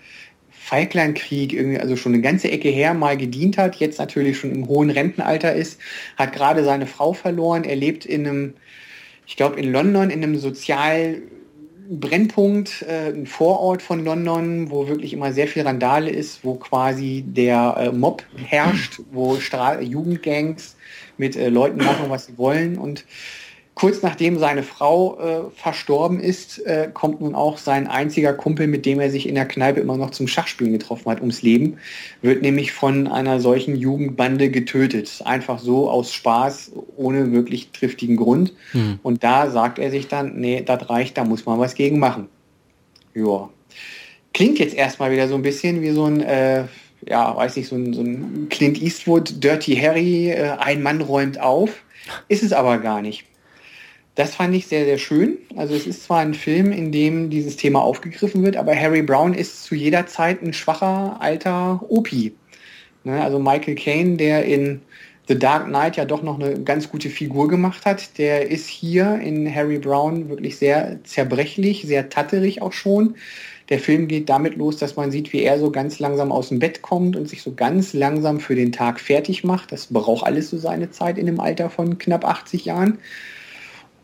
Falklandkrieg, irgendwie, also schon eine ganze Ecke her mal gedient hat, jetzt natürlich schon im hohen Rentenalter ist, hat gerade seine Frau verloren, er lebt in einem, ich glaube in London, in einem Sozialbrennpunkt, äh, ein Vorort von London, wo wirklich immer sehr viel Randale ist, wo quasi der äh, Mob herrscht, wo Stra Jugendgangs mit äh, Leuten machen, was sie wollen. Und Kurz nachdem seine Frau äh, verstorben ist, äh, kommt nun auch sein einziger Kumpel, mit dem er sich in der Kneipe immer noch zum Schachspielen getroffen hat, ums Leben, wird nämlich von einer solchen Jugendbande getötet. Einfach so aus Spaß, ohne wirklich triftigen Grund. Hm. Und da sagt er sich dann, nee, das reicht, da muss man was gegen machen. Ja. Klingt jetzt erstmal wieder so ein bisschen wie so ein, äh, ja, weiß nicht, so ein, so ein Clint Eastwood, Dirty Harry, äh, ein Mann räumt auf. Ist es aber gar nicht. Das fand ich sehr, sehr schön. Also es ist zwar ein Film, in dem dieses Thema aufgegriffen wird, aber Harry Brown ist zu jeder Zeit ein schwacher, alter Opi. Ne, also Michael Caine, der in The Dark Knight ja doch noch eine ganz gute Figur gemacht hat, der ist hier in Harry Brown wirklich sehr zerbrechlich, sehr tatterig auch schon. Der Film geht damit los, dass man sieht, wie er so ganz langsam aus dem Bett kommt und sich so ganz langsam für den Tag fertig macht. Das braucht alles so seine Zeit in dem Alter von knapp 80 Jahren.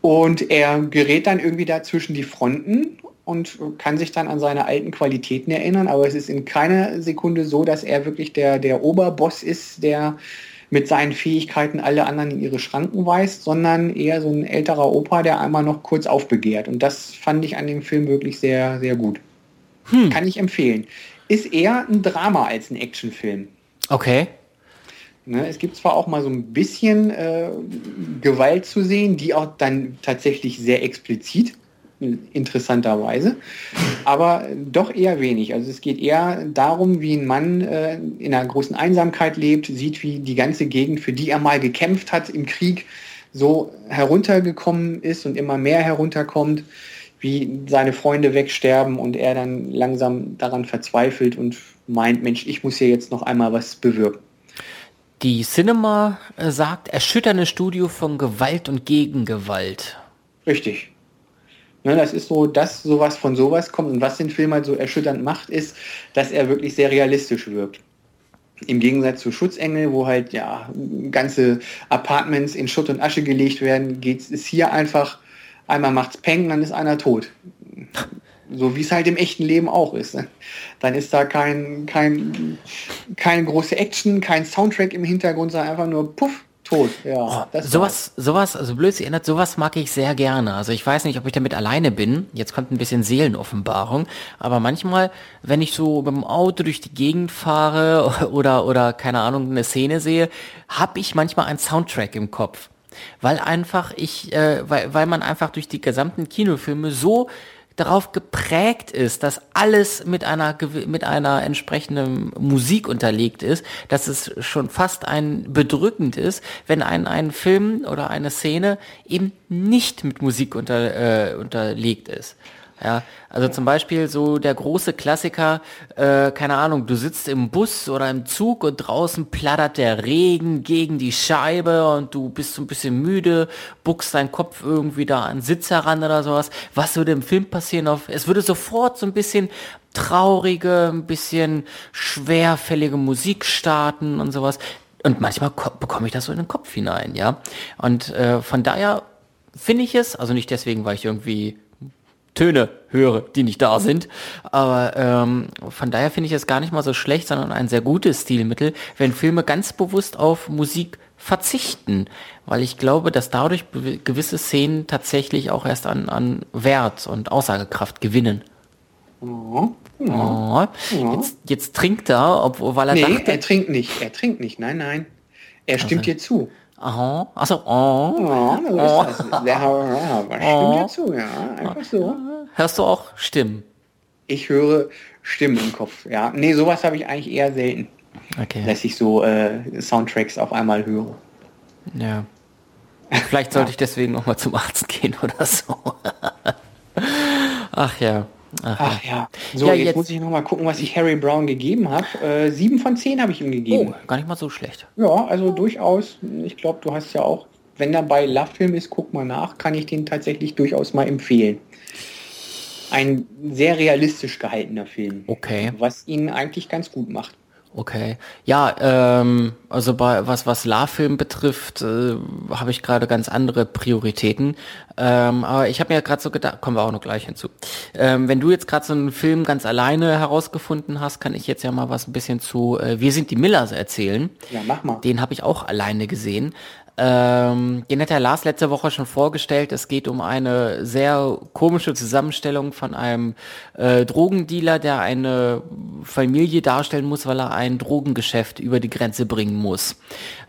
Und er gerät dann irgendwie da zwischen die Fronten und kann sich dann an seine alten Qualitäten erinnern. Aber es ist in keiner Sekunde so, dass er wirklich der, der Oberboss ist, der mit seinen Fähigkeiten alle anderen in ihre Schranken weist, sondern eher so ein älterer Opa, der einmal noch kurz aufbegehrt. Und das fand ich an dem Film wirklich sehr, sehr gut. Hm. Kann ich empfehlen. Ist eher ein Drama als ein Actionfilm. Okay. Ne, es gibt zwar auch mal so ein bisschen äh, Gewalt zu sehen, die auch dann tatsächlich sehr explizit, interessanterweise, aber doch eher wenig. Also es geht eher darum, wie ein Mann äh, in einer großen Einsamkeit lebt, sieht, wie die ganze Gegend, für die er mal gekämpft hat im Krieg, so heruntergekommen ist und immer mehr herunterkommt, wie seine Freunde wegsterben und er dann langsam daran verzweifelt und meint, Mensch, ich muss hier jetzt noch einmal was bewirken. Die Cinema äh, sagt, erschütternde Studio von Gewalt und Gegengewalt. Richtig. Ne, das ist so, dass sowas von sowas kommt und was den Film halt so erschütternd macht, ist, dass er wirklich sehr realistisch wirkt. Im Gegensatz zu Schutzengel, wo halt ja ganze Apartments in Schutt und Asche gelegt werden, geht es hier einfach, einmal macht's Peng, dann ist einer tot. So wie es halt im echten Leben auch ist. Ne? Dann ist da kein, kein, keine große Action, kein Soundtrack im Hintergrund, sondern einfach nur Puff, tot. Ja, oh, sowas, sowas, also blöd erinnert, sowas mag ich sehr gerne. Also ich weiß nicht, ob ich damit alleine bin. Jetzt kommt ein bisschen Seelenoffenbarung. Aber manchmal, wenn ich so mit dem Auto durch die Gegend fahre (laughs) oder, oder keine Ahnung, eine Szene sehe, habe ich manchmal einen Soundtrack im Kopf. Weil einfach ich, äh, weil, weil man einfach durch die gesamten Kinofilme so darauf geprägt ist, dass alles mit einer, mit einer entsprechenden Musik unterlegt ist, dass es schon fast ein bedrückend ist, wenn ein, ein Film oder eine Szene eben nicht mit Musik unter, äh, unterlegt ist. Ja, also zum Beispiel so der große Klassiker, äh, keine Ahnung, du sitzt im Bus oder im Zug und draußen plattert der Regen gegen die Scheibe und du bist so ein bisschen müde, buckst deinen Kopf irgendwie da an Sitz heran oder sowas. Was würde im Film passieren? Auf, es würde sofort so ein bisschen traurige, ein bisschen schwerfällige Musik starten und sowas. Und manchmal bekomme ich das so in den Kopf hinein, ja. Und äh, von daher finde ich es, also nicht deswegen, weil ich irgendwie Töne höre, die nicht da sind. Aber ähm, von daher finde ich es gar nicht mal so schlecht, sondern ein sehr gutes Stilmittel, wenn Filme ganz bewusst auf Musik verzichten, weil ich glaube, dass dadurch gewisse Szenen tatsächlich auch erst an, an Wert und Aussagekraft gewinnen. Oh, oh. Jetzt, jetzt trinkt er, obwohl weil er nee, dachte, er trinkt nicht, er trinkt nicht, nein, nein. Er stimmt also. dir zu. Aha, achso, oh. Ja, so oh. ist das. Der, ja, oh. dir zu, ja, einfach so. Hörst du auch Stimmen? Ich höre Stimmen im Kopf, ja. Nee, sowas habe ich eigentlich eher selten. Okay. Dass ich so äh, Soundtracks auf einmal höre. Ja. Vielleicht sollte ich deswegen noch mal zum Arzt gehen oder so. (laughs) Ach ja. Ach, Ach ja. So, ja, jetzt, jetzt, muss ich noch mal gucken, was ich Harry Brown gegeben habe. Äh, sieben von zehn habe ich ihm gegeben. Oh, gar nicht mal so schlecht. Ja, also durchaus. Ich glaube, du hast ja auch, wenn er bei Love Film ist, guck mal nach, kann ich den tatsächlich durchaus mal empfehlen. Ein sehr realistisch gehaltener Film. Okay. Was ihn eigentlich ganz gut macht. Okay. Ja, ähm, also bei was was La-Film betrifft, äh, habe ich gerade ganz andere Prioritäten. Ähm, aber ich habe mir gerade so gedacht, kommen wir auch noch gleich hinzu. Ähm, wenn du jetzt gerade so einen Film ganz alleine herausgefunden hast, kann ich jetzt ja mal was ein bisschen zu äh, Wir sind die Millers erzählen. Ja, mach mal. Den habe ich auch alleine gesehen. Ähm, den hat der Lars letzte Woche schon vorgestellt. Es geht um eine sehr komische Zusammenstellung von einem äh, Drogendealer, der eine Familie darstellen muss, weil er ein Drogengeschäft über die Grenze bringen muss.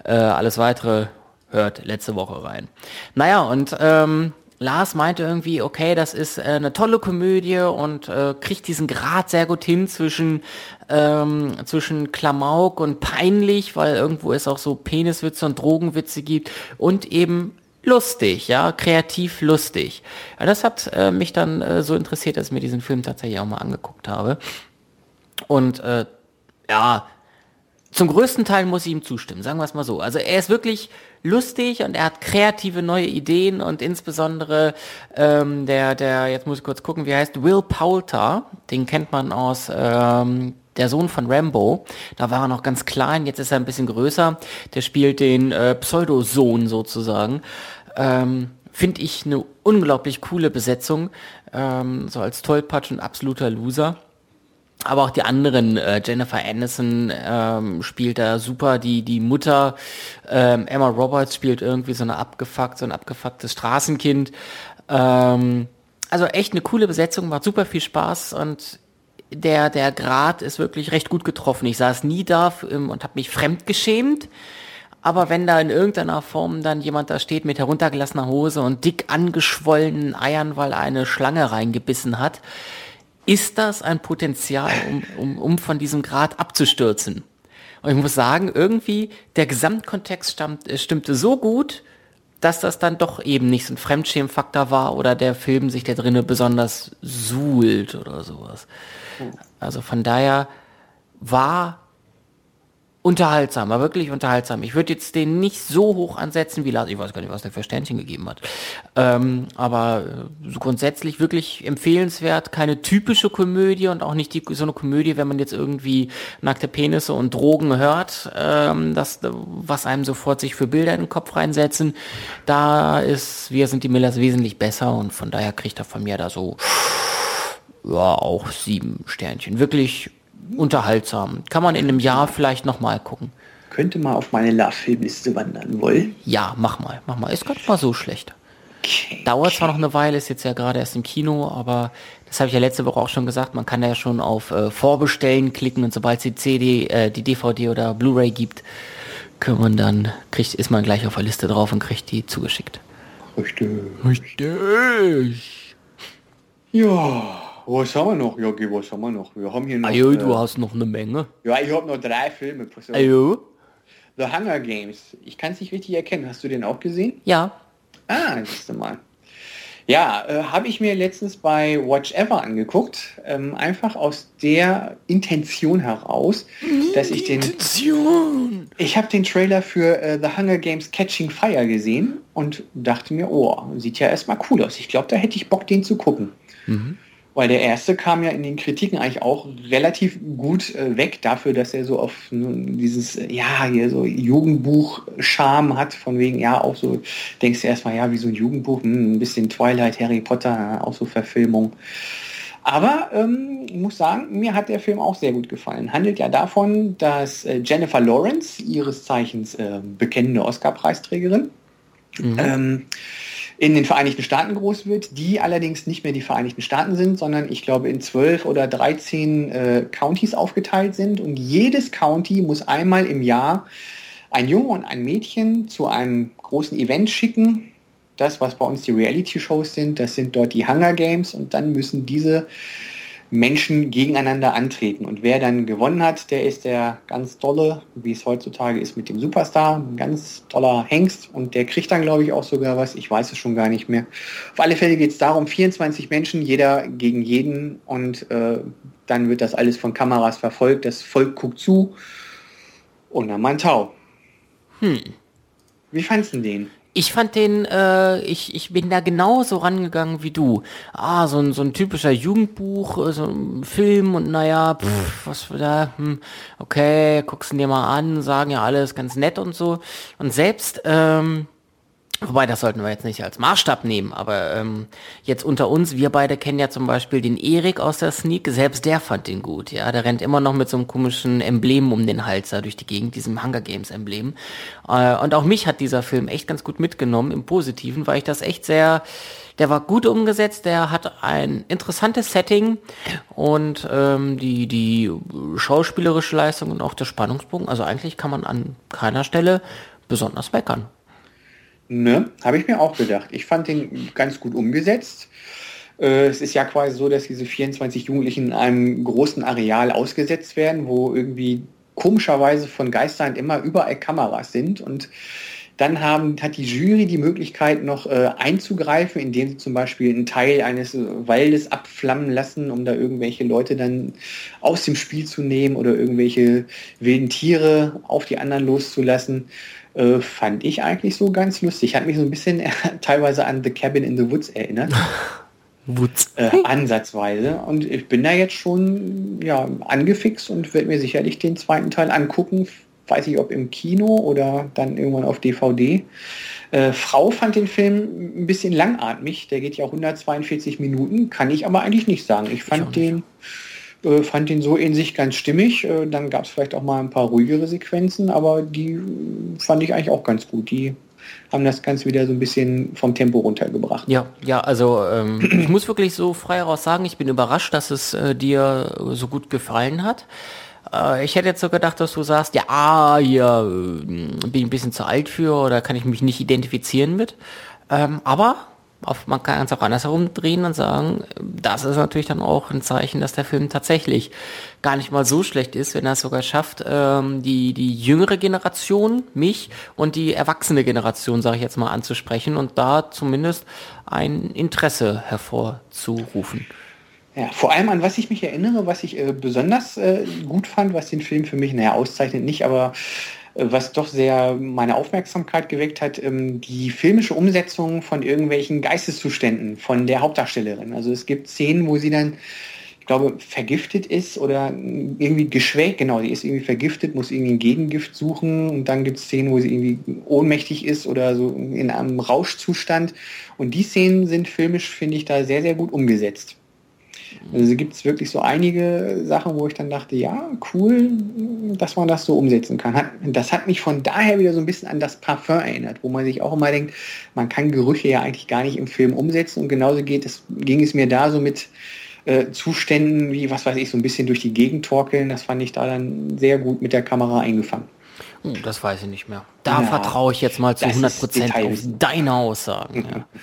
Äh, alles weitere hört letzte Woche rein. Naja, und ähm, Lars meinte irgendwie, okay, das ist äh, eine tolle Komödie und äh, kriegt diesen Grad sehr gut hin zwischen ähm, zwischen Klamauk und peinlich, weil irgendwo es auch so Peniswitze und Drogenwitze gibt und eben lustig, ja, kreativ lustig. Ja, das hat äh, mich dann äh, so interessiert, dass ich mir diesen Film tatsächlich auch mal angeguckt habe. Und äh, ja, zum größten Teil muss ich ihm zustimmen, sagen wir es mal so. Also er ist wirklich lustig und er hat kreative neue Ideen und insbesondere ähm, der, der, jetzt muss ich kurz gucken, wie er heißt, Will Poulter, den kennt man aus ähm, der Sohn von Rambo. Da war er noch ganz klein, jetzt ist er ein bisschen größer. Der spielt den äh, Pseudo-Sohn sozusagen. Ähm, Finde ich eine unglaublich coole Besetzung. Ähm, so als Tollpatsch und absoluter Loser. Aber auch die anderen, äh, Jennifer Aniston ähm, spielt da super, die, die Mutter, ähm, Emma Roberts spielt irgendwie so eine abgefuckt, so ein abgefucktes Straßenkind. Ähm, also echt eine coole Besetzung, macht super viel Spaß und der, der Grad ist wirklich recht gut getroffen. Ich saß nie da ähm, und habe mich fremdgeschämt. Aber wenn da in irgendeiner Form dann jemand da steht mit heruntergelassener Hose und dick angeschwollenen Eiern, weil eine Schlange reingebissen hat, ist das ein Potenzial, um, um, um von diesem Grad abzustürzen. Und ich muss sagen, irgendwie der Gesamtkontext stammt, äh, stimmte so gut, dass das dann doch eben nicht so ein Fremdschämfaktor war oder der Film sich da drinnen besonders suhlt oder sowas. Also von daher war unterhaltsam, aber wirklich unterhaltsam. Ich würde jetzt den nicht so hoch ansetzen wie Lars. Ich weiß gar nicht, was der für Sternchen gegeben hat. Ähm, aber äh, so grundsätzlich wirklich empfehlenswert. Keine typische Komödie und auch nicht die, so eine Komödie, wenn man jetzt irgendwie nackte Penisse und Drogen hört, ähm, das, was einem sofort sich für Bilder in den Kopf reinsetzen. Da ist Wir sind die Millers wesentlich besser und von daher kriegt er von mir da so ja, auch sieben Sternchen. Wirklich unterhaltsam. Kann man in einem Jahr vielleicht nochmal gucken. Könnte mal auf meine Love-Filmliste wandern wollen. Ja, mach mal, mach mal. Ist gar nicht mal so schlecht. Okay, Dauert okay. zwar noch eine Weile, ist jetzt ja gerade erst im Kino, aber das habe ich ja letzte Woche auch schon gesagt, man kann da ja schon auf äh, Vorbestellen klicken und sobald es die CD, äh, die DVD oder Blu-ray gibt, kann man dann, kriegt, ist man gleich auf der Liste drauf und kriegt die zugeschickt. Richtig. Richtig. Ja. Was haben wir noch, Jogi? Was haben wir noch? Wir haben hier noch. Ajo, äh, du hast noch eine Menge. Ja, ich habe noch drei Filme. Ajo. The Hunger Games. Ich kann es nicht richtig erkennen. Hast du den auch gesehen? Ja. Ah, siehst du mal. Ja, äh, habe ich mir letztens bei Watch Ever angeguckt. Ähm, einfach aus der Intention heraus, dass ich den... Intention! Ich habe den Trailer für äh, The Hunger Games Catching Fire gesehen und dachte mir, oh, sieht ja erstmal cool aus. Ich glaube, da hätte ich Bock, den zu gucken. Mhm. Weil der erste kam ja in den Kritiken eigentlich auch relativ gut äh, weg dafür, dass er so auf dieses, äh, ja, hier so Jugendbuch-Charme hat, von wegen, ja, auch so, denkst du erstmal, ja, wie so ein Jugendbuch, hm, ein bisschen Twilight, Harry Potter, auch so Verfilmung. Aber ähm, ich muss sagen, mir hat der Film auch sehr gut gefallen. Handelt ja davon, dass äh, Jennifer Lawrence, ihres Zeichens äh, bekennende Oscar-Preisträgerin, mhm. ähm, in den Vereinigten Staaten groß wird, die allerdings nicht mehr die Vereinigten Staaten sind, sondern ich glaube in zwölf oder dreizehn äh, Countys aufgeteilt sind und jedes County muss einmal im Jahr ein Junge und ein Mädchen zu einem großen Event schicken. Das, was bei uns die Reality-Shows sind, das sind dort die Hunger Games und dann müssen diese Menschen gegeneinander antreten. Und wer dann gewonnen hat, der ist der ganz tolle, wie es heutzutage ist mit dem Superstar, ein ganz toller Hengst. Und der kriegt dann, glaube ich, auch sogar was. Ich weiß es schon gar nicht mehr. Auf alle Fälle geht es darum, 24 Menschen, jeder gegen jeden. Und äh, dann wird das alles von Kameras verfolgt. Das Volk guckt zu. Und dann mein Tau. Hm. Wie fandest du den? Ich fand den, äh, ich, ich bin da genauso rangegangen wie du. Ah, so ein, so ein typischer Jugendbuch, äh, so ein Film und naja, pff, was da, hm, okay, guckst du dir mal an, sagen ja alles ganz nett und so. Und selbst, ähm, Wobei, das sollten wir jetzt nicht als Maßstab nehmen, aber ähm, jetzt unter uns, wir beide kennen ja zum Beispiel den Erik aus der Sneak, selbst der fand den gut, ja. Der rennt immer noch mit so einem komischen Emblem um den Hals da durch die Gegend, diesem Hunger Games Emblem. Äh, und auch mich hat dieser Film echt ganz gut mitgenommen, im Positiven, weil ich das echt sehr, der war gut umgesetzt, der hat ein interessantes Setting und ähm, die, die schauspielerische Leistung und auch der Spannungsbogen, also eigentlich kann man an keiner Stelle besonders meckern. Ne, habe ich mir auch gedacht. Ich fand den ganz gut umgesetzt. Äh, es ist ja quasi so, dass diese 24 Jugendlichen in einem großen Areal ausgesetzt werden, wo irgendwie komischerweise von Geistern immer überall Kameras sind und dann haben, hat die Jury die Möglichkeit noch äh, einzugreifen, indem sie zum Beispiel einen Teil eines Waldes abflammen lassen, um da irgendwelche Leute dann aus dem Spiel zu nehmen oder irgendwelche wilden Tiere auf die anderen loszulassen. Äh, fand ich eigentlich so ganz lustig. Hat mich so ein bisschen (laughs) teilweise an The Cabin in the Woods erinnert. (laughs) Woods. Äh, ansatzweise. Und ich bin da jetzt schon ja, angefixt und werde mir sicherlich den zweiten Teil angucken. Weiß ich, ob im Kino oder dann irgendwann auf DVD. Äh, Frau fand den Film ein bisschen langatmig. Der geht ja 142 Minuten. Kann ich aber eigentlich nicht sagen. Ich fand ich den äh, fand ihn so in sich ganz stimmig. Äh, dann gab es vielleicht auch mal ein paar ruhigere Sequenzen, aber die äh, fand ich eigentlich auch ganz gut. Die haben das Ganze wieder so ein bisschen vom Tempo runtergebracht. Ja, ja, also ähm, (clears throat) ich muss wirklich so frei heraus sagen, ich bin überrascht, dass es äh, dir so gut gefallen hat. Äh, ich hätte jetzt so gedacht, dass du sagst, ja, ah, hier äh, bin ich ein bisschen zu alt für oder kann ich mich nicht identifizieren mit. Ähm, aber auf, man kann es auch andersherum drehen und sagen, das ist natürlich dann auch ein Zeichen, dass der Film tatsächlich gar nicht mal so schlecht ist, wenn er es sogar schafft, ähm, die, die jüngere Generation, mich und die erwachsene Generation, sage ich jetzt mal, anzusprechen und da zumindest ein Interesse hervorzurufen. Ja, vor allem an was ich mich erinnere, was ich äh, besonders äh, gut fand, was den Film für mich, naja, auszeichnet nicht, aber was doch sehr meine Aufmerksamkeit geweckt hat, ähm, die filmische Umsetzung von irgendwelchen Geisteszuständen von der Hauptdarstellerin. Also es gibt Szenen, wo sie dann ich glaube, vergiftet ist oder irgendwie geschwächt, genau, sie ist irgendwie vergiftet, muss irgendwie ein Gegengift suchen und dann gibt es Szenen, wo sie irgendwie ohnmächtig ist oder so in einem Rauschzustand. Und die Szenen sind filmisch, finde ich, da sehr, sehr gut umgesetzt. Also gibt es wirklich so einige Sachen, wo ich dann dachte, ja, cool, dass man das so umsetzen kann. Hat, das hat mich von daher wieder so ein bisschen an das Parfum erinnert, wo man sich auch immer denkt, man kann Gerüche ja eigentlich gar nicht im Film umsetzen und genauso geht es, ging es mir da so mit äh, Zuständen wie, was weiß ich, so ein bisschen durch die Gegend torkeln. Das fand ich da dann sehr gut mit der Kamera eingefangen. Oh, das weiß ich nicht mehr. Da ja, vertraue ich jetzt mal zu 100 Prozent auf deine Aussagen. Ja. (laughs)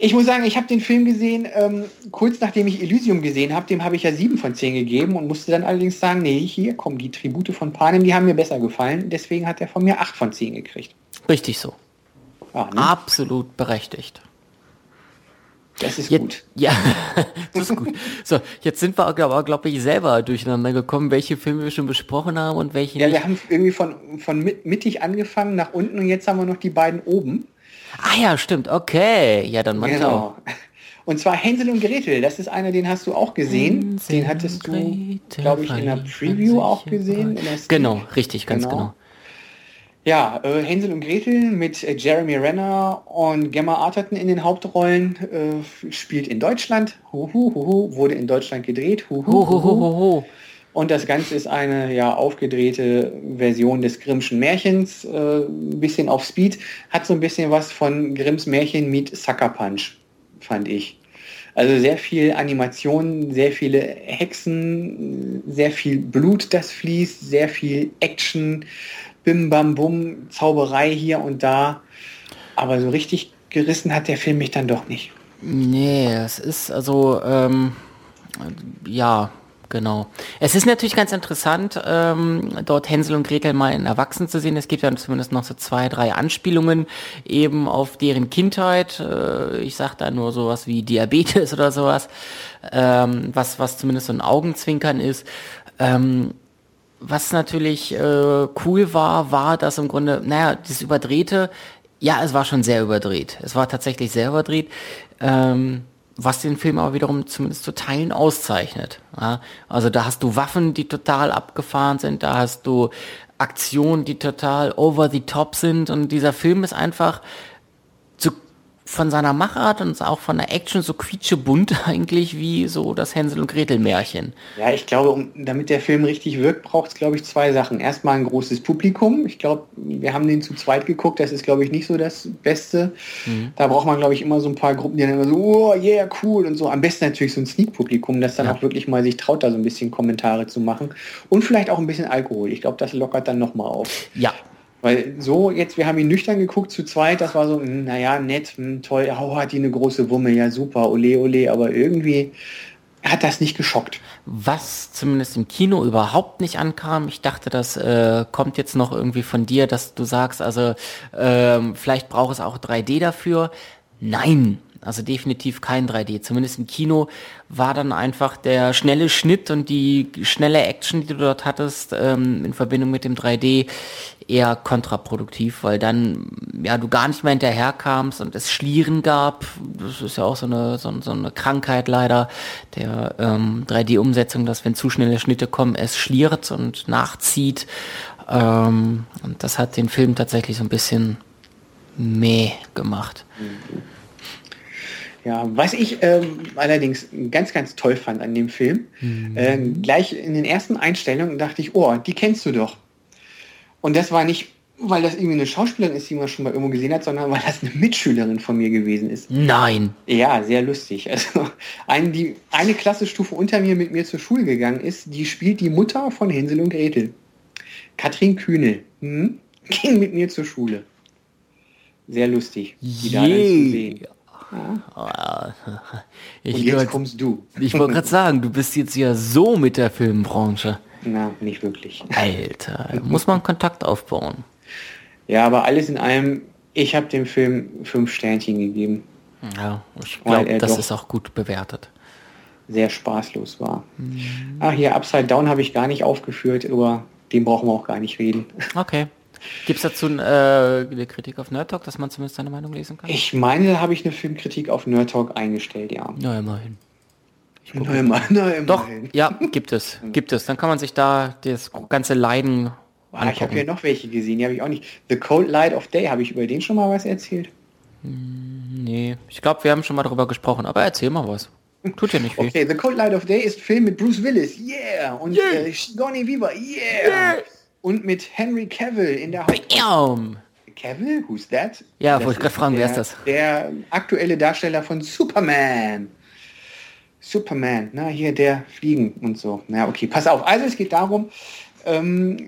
Ich muss sagen, ich habe den Film gesehen, ähm, kurz nachdem ich Elysium gesehen habe, dem habe ich ja sieben von zehn gegeben und musste dann allerdings sagen, nee, hier kommen die Tribute von Panem, die haben mir besser gefallen. Deswegen hat er von mir acht von zehn gekriegt. Richtig so. Ah, ne? Absolut berechtigt. Das ist jetzt, gut. Ja, (laughs) das ist gut. So, jetzt sind wir aber, glaube ich, selber durcheinander gekommen, welche Filme wir schon besprochen haben und welche Ja, nicht. wir haben irgendwie von, von mittig angefangen nach unten und jetzt haben wir noch die beiden oben. Ah ja, stimmt, okay. Ja, dann mal genau. Und zwar Hänsel und Gretel, das ist einer, den hast du auch gesehen. Hänsel den hattest du, glaube ich, in der Preview auch gesehen. Genau, richtig, ganz genau. genau. Ja, äh, Hänsel und Gretel mit äh, Jeremy Renner und Gemma Arterton in den Hauptrollen äh, spielt in Deutschland. Huhuhuhu, wurde in Deutschland gedreht. Huhuhuhu. Und das Ganze ist eine ja aufgedrehte Version des Grimmschen Märchens, äh, ein bisschen auf Speed, hat so ein bisschen was von Grimms Märchen mit Sucker Punch, fand ich. Also sehr viel Animation, sehr viele Hexen, sehr viel Blut, das fließt, sehr viel Action, Bim Bam Bum, Zauberei hier und da. Aber so richtig gerissen hat der Film mich dann doch nicht. Nee, es ist also, ähm, ja, genau. Es ist natürlich ganz interessant, ähm, dort Hänsel und Gretel mal in Erwachsenen zu sehen. Es gibt ja zumindest noch so zwei, drei Anspielungen eben auf deren Kindheit. Äh, ich sag da nur sowas wie Diabetes (laughs) oder sowas, ähm, was, was zumindest so ein Augenzwinkern ist. Ähm, was natürlich äh, cool war, war, dass im Grunde, naja, das Überdrehte, ja, es war schon sehr überdreht. Es war tatsächlich sehr überdreht, ähm, was den Film aber wiederum zumindest zu Teilen auszeichnet. Ja? Also da hast du Waffen, die total abgefahren sind, da hast du Aktionen, die total over the top sind und dieser Film ist einfach von seiner Machart und auch von der Action so quietschebunt (laughs) eigentlich wie so das Hänsel und Gretel Märchen. Ja, ich glaube, um, damit der Film richtig wirkt, braucht es, glaube ich, zwei Sachen. Erstmal ein großes Publikum. Ich glaube, wir haben den zu zweit geguckt. Das ist, glaube ich, nicht so das Beste. Mhm. Da braucht man, glaube ich, immer so ein paar Gruppen, die dann immer so, oh, yeah, cool und so. Am besten natürlich so ein Sneak-Publikum, das dann ja. auch wirklich mal sich traut, da so ein bisschen Kommentare zu machen. Und vielleicht auch ein bisschen Alkohol. Ich glaube, das lockert dann nochmal auf. Ja, weil so jetzt, wir haben ihn nüchtern geguckt zu zweit, das war so, hm, naja, nett, hm, toll, oh, hat die eine große Wumme, ja super, ole ole, aber irgendwie hat das nicht geschockt. Was zumindest im Kino überhaupt nicht ankam, ich dachte, das äh, kommt jetzt noch irgendwie von dir, dass du sagst, also ähm, vielleicht braucht es auch 3D dafür. Nein, also definitiv kein 3D. Zumindest im Kino war dann einfach der schnelle Schnitt und die schnelle Action, die du dort hattest, ähm, in Verbindung mit dem 3D eher kontraproduktiv, weil dann ja du gar nicht mehr hinterherkamst und es Schlieren gab. Das ist ja auch so eine, so, so eine Krankheit leider der ähm, 3D-Umsetzung, dass wenn zu schnelle Schnitte kommen, es schliert und nachzieht. Ähm, und das hat den Film tatsächlich so ein bisschen meh gemacht. Ja, was ich ähm, allerdings ganz, ganz toll fand an dem Film, mhm. äh, gleich in den ersten Einstellungen dachte ich, oh, die kennst du doch. Und das war nicht, weil das irgendwie eine Schauspielerin ist, die man schon mal irgendwo gesehen hat, sondern weil das eine Mitschülerin von mir gewesen ist. Nein. Ja, sehr lustig. Also eine, die eine Klassestufe unter mir mit mir zur Schule gegangen ist, die spielt die Mutter von Hänsel und Gretel. Katrin Kühnel. Hm? (laughs) Ging mit mir zur Schule. Sehr lustig, die da dann zu sehen. (laughs) Ich Und jetzt kommst du. Ich wollte gerade sagen, du bist jetzt ja so mit der Filmbranche. Na, nicht wirklich. Alter, muss man Kontakt aufbauen. Ja, aber alles in allem, ich habe dem Film fünf Sternchen gegeben. Ja, ich glaube, das ist auch gut bewertet. sehr spaßlos war. Mhm. Ach, hier Upside Down habe ich gar nicht aufgeführt, aber den brauchen wir auch gar nicht reden. (laughs) Okay. Gibt es dazu äh, eine Kritik auf Nerd Talk, dass man zumindest deine Meinung lesen kann? Ich meine, da habe ich eine Filmkritik auf Nerd Talk eingestellt, ja. Ja, immerhin. Immer, na, immerhin. Doch, ja, gibt es. Gibt es. Dann kann man sich da das ganze Leiden ah, Ich habe hier noch welche gesehen, die habe ich auch nicht. The Cold Light of Day, habe ich über den schon mal was erzählt? Hm, nee, ich glaube, wir haben schon mal darüber gesprochen, aber erzähl mal was. Tut ja nicht weh. Okay, The Cold Light of Day ist Film mit Bruce Willis, yeah! Und yeah. Äh, Sigourney Weaver, yeah. yeah! Und mit Henry Cavill in der Hauptrolle. Cavill? Who's that? Ja, wollte ich gerade fragen, der, wer ist das? Der aktuelle Darsteller von Superman. Superman, na, hier der Fliegen und so. Na, okay, pass auf. Also es geht darum, ähm,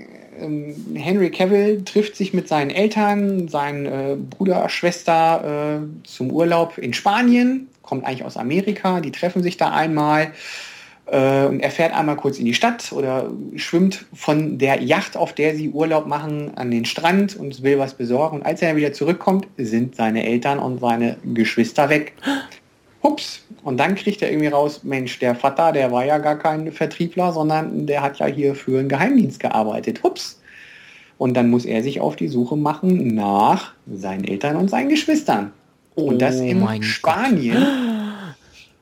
ähm, Henry Cavill trifft sich mit seinen Eltern, seinen äh, Bruder, Schwester äh, zum Urlaub in Spanien, kommt eigentlich aus Amerika, die treffen sich da einmal äh, und er fährt einmal kurz in die Stadt oder schwimmt von der Yacht, auf der sie Urlaub machen, an den Strand und will was besorgen. Und als er wieder zurückkommt, sind seine Eltern und seine Geschwister weg. Hups. Und dann kriegt er irgendwie raus, Mensch, der Vater, der war ja gar kein Vertriebler, sondern der hat ja hier für einen Geheimdienst gearbeitet. Hups. Und dann muss er sich auf die Suche machen nach seinen Eltern und seinen Geschwistern. Oh und das in Spanien, Gott.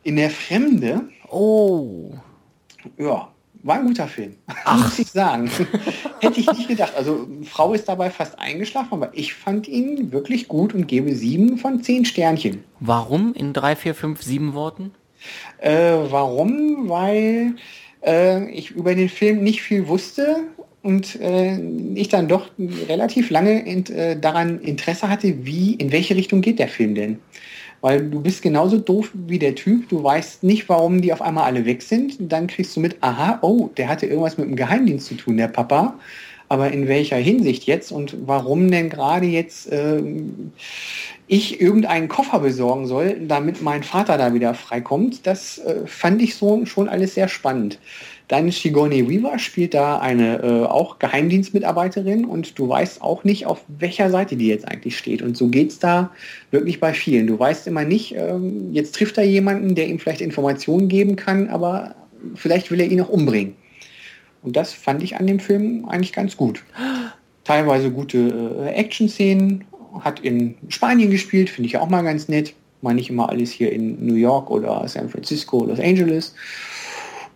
in der Fremde. Oh. Ja, war ein guter Film, (laughs) Ach. muss ich sagen. (laughs) Hätte ich nicht gedacht. Also Frau ist dabei fast eingeschlafen, aber ich fand ihn wirklich gut und gebe sieben von zehn Sternchen. Warum in drei, vier, fünf, sieben Worten? Äh, warum? Weil äh, ich über den Film nicht viel wusste und äh, ich dann doch relativ lange in, äh, daran Interesse hatte, wie, in welche Richtung geht der Film denn? Weil du bist genauso doof wie der Typ, du weißt nicht, warum die auf einmal alle weg sind. Dann kriegst du mit, aha, oh, der hatte irgendwas mit dem Geheimdienst zu tun, der Papa. Aber in welcher Hinsicht jetzt und warum denn gerade jetzt äh, ich irgendeinen Koffer besorgen soll, damit mein Vater da wieder freikommt, das äh, fand ich so schon alles sehr spannend. Dann Sigourney Weaver spielt da eine äh, auch Geheimdienstmitarbeiterin und du weißt auch nicht, auf welcher Seite die jetzt eigentlich steht. Und so geht es da wirklich bei vielen. Du weißt immer nicht, ähm, jetzt trifft er jemanden, der ihm vielleicht Informationen geben kann, aber vielleicht will er ihn auch umbringen. Und das fand ich an dem Film eigentlich ganz gut. Teilweise gute äh, Action-Szenen, hat in Spanien gespielt, finde ich auch mal ganz nett. Mal nicht immer alles hier in New York oder San Francisco, Los Angeles.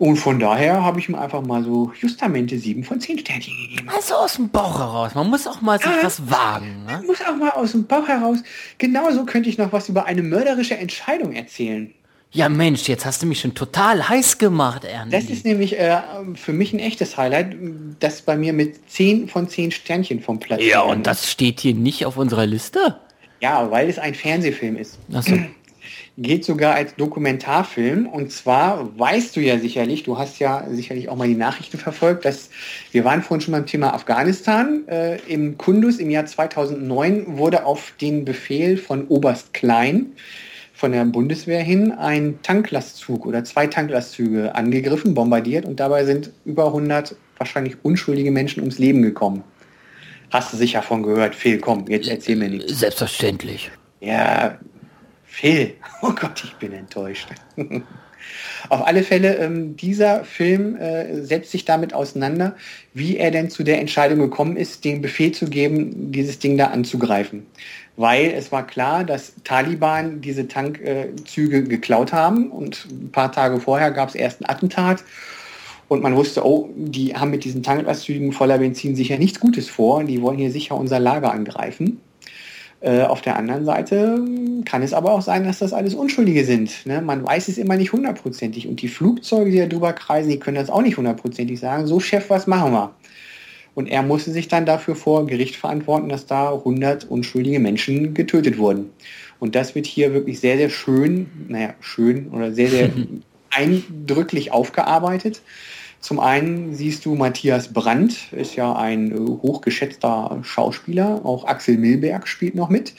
Und von daher habe ich ihm einfach mal so justamente sieben von zehn Sternchen gegeben. Also aus dem Bauch heraus. Man muss auch mal sich ja, was wagen. Ne? Man muss auch mal aus dem Bauch heraus. Genauso könnte ich noch was über eine mörderische Entscheidung erzählen. Ja Mensch, jetzt hast du mich schon total heiß gemacht, Ernst. Das ist nämlich äh, für mich ein echtes Highlight, das bei mir mit 10 von 10 Sternchen vom Platz Ja, und das steht hier nicht auf unserer Liste? Ja, weil es ein Fernsehfilm ist. Ach so. (clears throat) Geht sogar als Dokumentarfilm. Und zwar weißt du ja sicherlich, du hast ja sicherlich auch mal die Nachrichten verfolgt, dass wir waren vorhin schon beim Thema Afghanistan. Äh, Im Kundus im Jahr 2009 wurde auf den Befehl von Oberst Klein von der Bundeswehr hin ein Tanklastzug oder zwei Tanklastzüge angegriffen, bombardiert und dabei sind über 100 wahrscheinlich unschuldige Menschen ums Leben gekommen. Hast du sicher von gehört, Phil, komm, jetzt erzähl mir nichts. Selbstverständlich. Ja, Phil, (laughs) oh Gott, ich bin enttäuscht. (laughs) Auf alle Fälle, ähm, dieser Film äh, setzt sich damit auseinander, wie er denn zu der Entscheidung gekommen ist, den Befehl zu geben, dieses Ding da anzugreifen weil es war klar, dass Taliban diese Tankzüge geklaut haben und ein paar Tage vorher gab es erst ein Attentat und man wusste, oh, die haben mit diesen Tanklastzügen voller Benzin sicher nichts Gutes vor, die wollen hier sicher unser Lager angreifen. Äh, auf der anderen Seite kann es aber auch sein, dass das alles Unschuldige sind. Ne? Man weiß es immer nicht hundertprozentig und die Flugzeuge, die da drüber kreisen, die können das auch nicht hundertprozentig sagen. So, Chef, was machen wir? Und er musste sich dann dafür vor Gericht verantworten, dass da 100 unschuldige Menschen getötet wurden. Und das wird hier wirklich sehr, sehr schön, naja, schön oder sehr, sehr (laughs) eindrücklich aufgearbeitet. Zum einen siehst du Matthias Brandt, ist ja ein äh, hochgeschätzter Schauspieler, auch Axel Milberg spielt noch mit.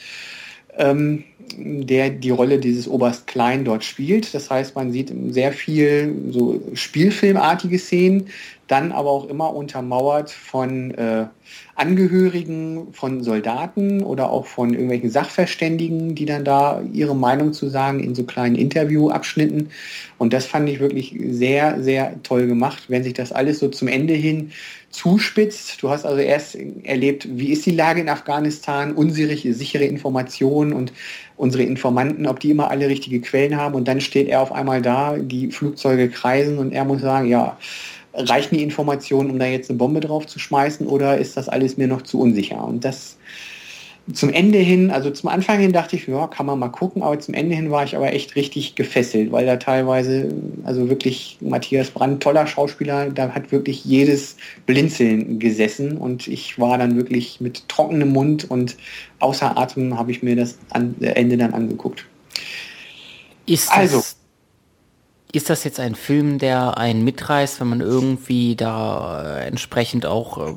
Ähm, der die Rolle dieses Oberst Klein dort spielt. Das heißt, man sieht sehr viel so spielfilmartige Szenen, dann aber auch immer untermauert von äh, Angehörigen von Soldaten oder auch von irgendwelchen Sachverständigen, die dann da ihre Meinung zu sagen in so kleinen Interviewabschnitten. Und das fand ich wirklich sehr, sehr toll gemacht, wenn sich das alles so zum Ende hin zuspitzt. Du hast also erst erlebt, wie ist die Lage in Afghanistan, unsichere sichere Informationen und unsere Informanten, ob die immer alle richtige Quellen haben. Und dann steht er auf einmal da, die Flugzeuge kreisen und er muss sagen, ja, reichen die Informationen, um da jetzt eine Bombe drauf zu schmeißen oder ist das alles mir noch zu unsicher? Und das zum Ende hin, also zum Anfang hin dachte ich, ja, kann man mal gucken, aber zum Ende hin war ich aber echt richtig gefesselt, weil da teilweise, also wirklich Matthias Brandt, toller Schauspieler, da hat wirklich jedes Blinzeln gesessen und ich war dann wirklich mit trockenem Mund und außer Atem habe ich mir das Ende dann angeguckt. Ist also, ist das jetzt ein Film, der einen mitreißt, wenn man irgendwie da äh, entsprechend auch äh,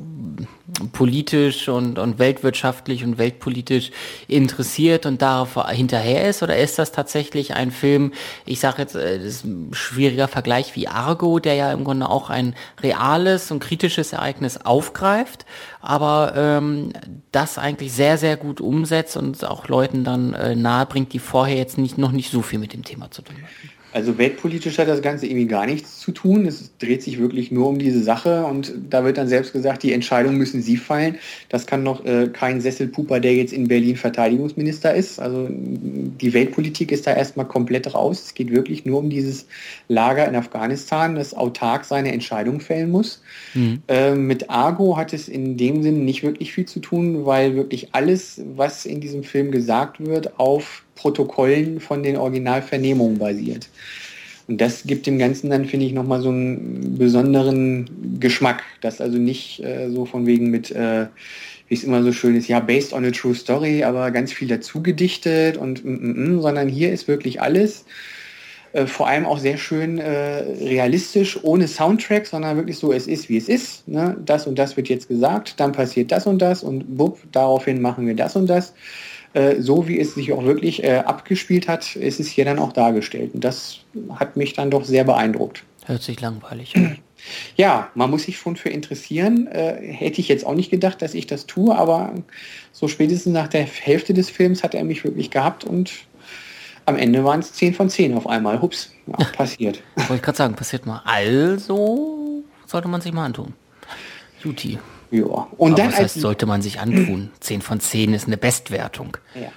politisch und, und weltwirtschaftlich und weltpolitisch interessiert und darauf hinterher ist? Oder ist das tatsächlich ein Film, ich sage jetzt, äh, das ist ein schwieriger Vergleich wie Argo, der ja im Grunde auch ein reales und kritisches Ereignis aufgreift, aber ähm, das eigentlich sehr, sehr gut umsetzt und auch Leuten dann äh, nahe bringt, die vorher jetzt nicht, noch nicht so viel mit dem Thema zu tun hatten? Also weltpolitisch hat das Ganze irgendwie gar nichts zu tun. Es dreht sich wirklich nur um diese Sache und da wird dann selbst gesagt, die Entscheidung müssen Sie fallen. Das kann noch äh, kein Sesselpuper, der jetzt in Berlin Verteidigungsminister ist. Also die Weltpolitik ist da erstmal komplett raus. Es geht wirklich nur um dieses Lager in Afghanistan, das autark seine Entscheidung fällen muss. Mhm. Äh, mit Argo hat es in dem Sinn nicht wirklich viel zu tun, weil wirklich alles, was in diesem Film gesagt wird, auf Protokollen von den Originalvernehmungen basiert. Und das gibt dem Ganzen dann, finde ich, nochmal so einen besonderen Geschmack, dass also nicht äh, so von wegen mit, äh, wie es immer so schön ist, ja, based on a true story, aber ganz viel dazu gedichtet und, mm, mm, mm, sondern hier ist wirklich alles. Äh, vor allem auch sehr schön äh, realistisch, ohne Soundtrack, sondern wirklich so, es ist, wie es ist. Ne? Das und das wird jetzt gesagt, dann passiert das und das und bupp, daraufhin machen wir das und das. Äh, so wie es sich auch wirklich äh, abgespielt hat, ist es hier dann auch dargestellt. Und das hat mich dann doch sehr beeindruckt. Hört sich langweilig an. (clears throat) Ja, man muss sich schon für interessieren. Äh, hätte ich jetzt auch nicht gedacht, dass ich das tue, aber so spätestens nach der Hälfte des Films hat er mich wirklich gehabt und am Ende waren es 10 von 10 auf einmal. Hups, ja, (laughs) passiert. Wollte ich gerade sagen, passiert mal. Also sollte man sich mal antun. Juti. Ja. Und Aber dann das heißt, sollte man sich antun. 10 von 10 ist eine Bestwertung. Ja.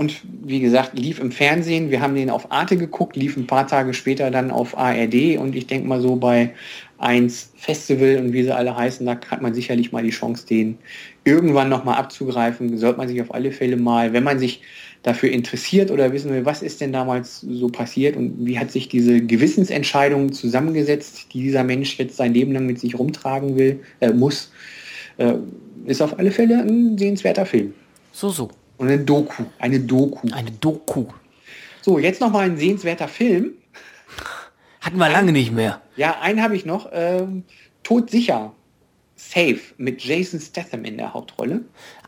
Und wie gesagt, lief im Fernsehen. Wir haben den auf Arte geguckt, lief ein paar Tage später dann auf ARD. Und ich denke mal so bei 1 Festival und wie sie alle heißen, da hat man sicherlich mal die Chance, den irgendwann nochmal abzugreifen. Sollte man sich auf alle Fälle mal, wenn man sich dafür interessiert oder wissen will, was ist denn damals so passiert und wie hat sich diese Gewissensentscheidung zusammengesetzt, die dieser Mensch jetzt sein Leben lang mit sich rumtragen will, äh, muss, äh, ist auf alle Fälle ein sehenswerter Film. So, so. Und eine Doku. Eine Doku. Eine Doku. So, jetzt noch mal ein sehenswerter Film. Hatten wir lange nicht mehr. Ja, einen habe ich noch. Ähm, Todsicher. Safe. Mit Jason Statham in der Hauptrolle.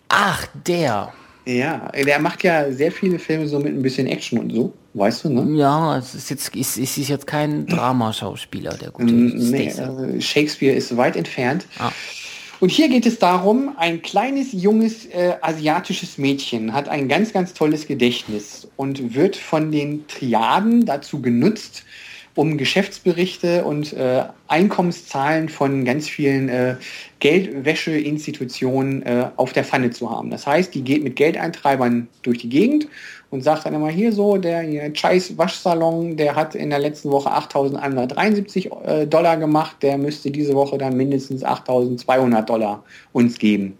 Ach, der. Ja, der macht ja sehr viele Filme so mit ein bisschen Action und so, weißt du, ne? Ja, es ist jetzt, ist, ist jetzt kein Dramaschauspieler, der gute nee, also Shakespeare ist weit entfernt. Ah. Und hier geht es darum, ein kleines, junges äh, asiatisches Mädchen hat ein ganz, ganz tolles Gedächtnis und wird von den Triaden dazu genutzt, um Geschäftsberichte und äh, Einkommenszahlen von ganz vielen äh, Geldwäscheinstitutionen äh, auf der Pfanne zu haben. Das heißt, die geht mit Geldeintreibern durch die Gegend und sagt dann immer hier so, der Scheiß Waschsalon, der hat in der letzten Woche 8.173 äh, Dollar gemacht, der müsste diese Woche dann mindestens 8.200 Dollar uns geben.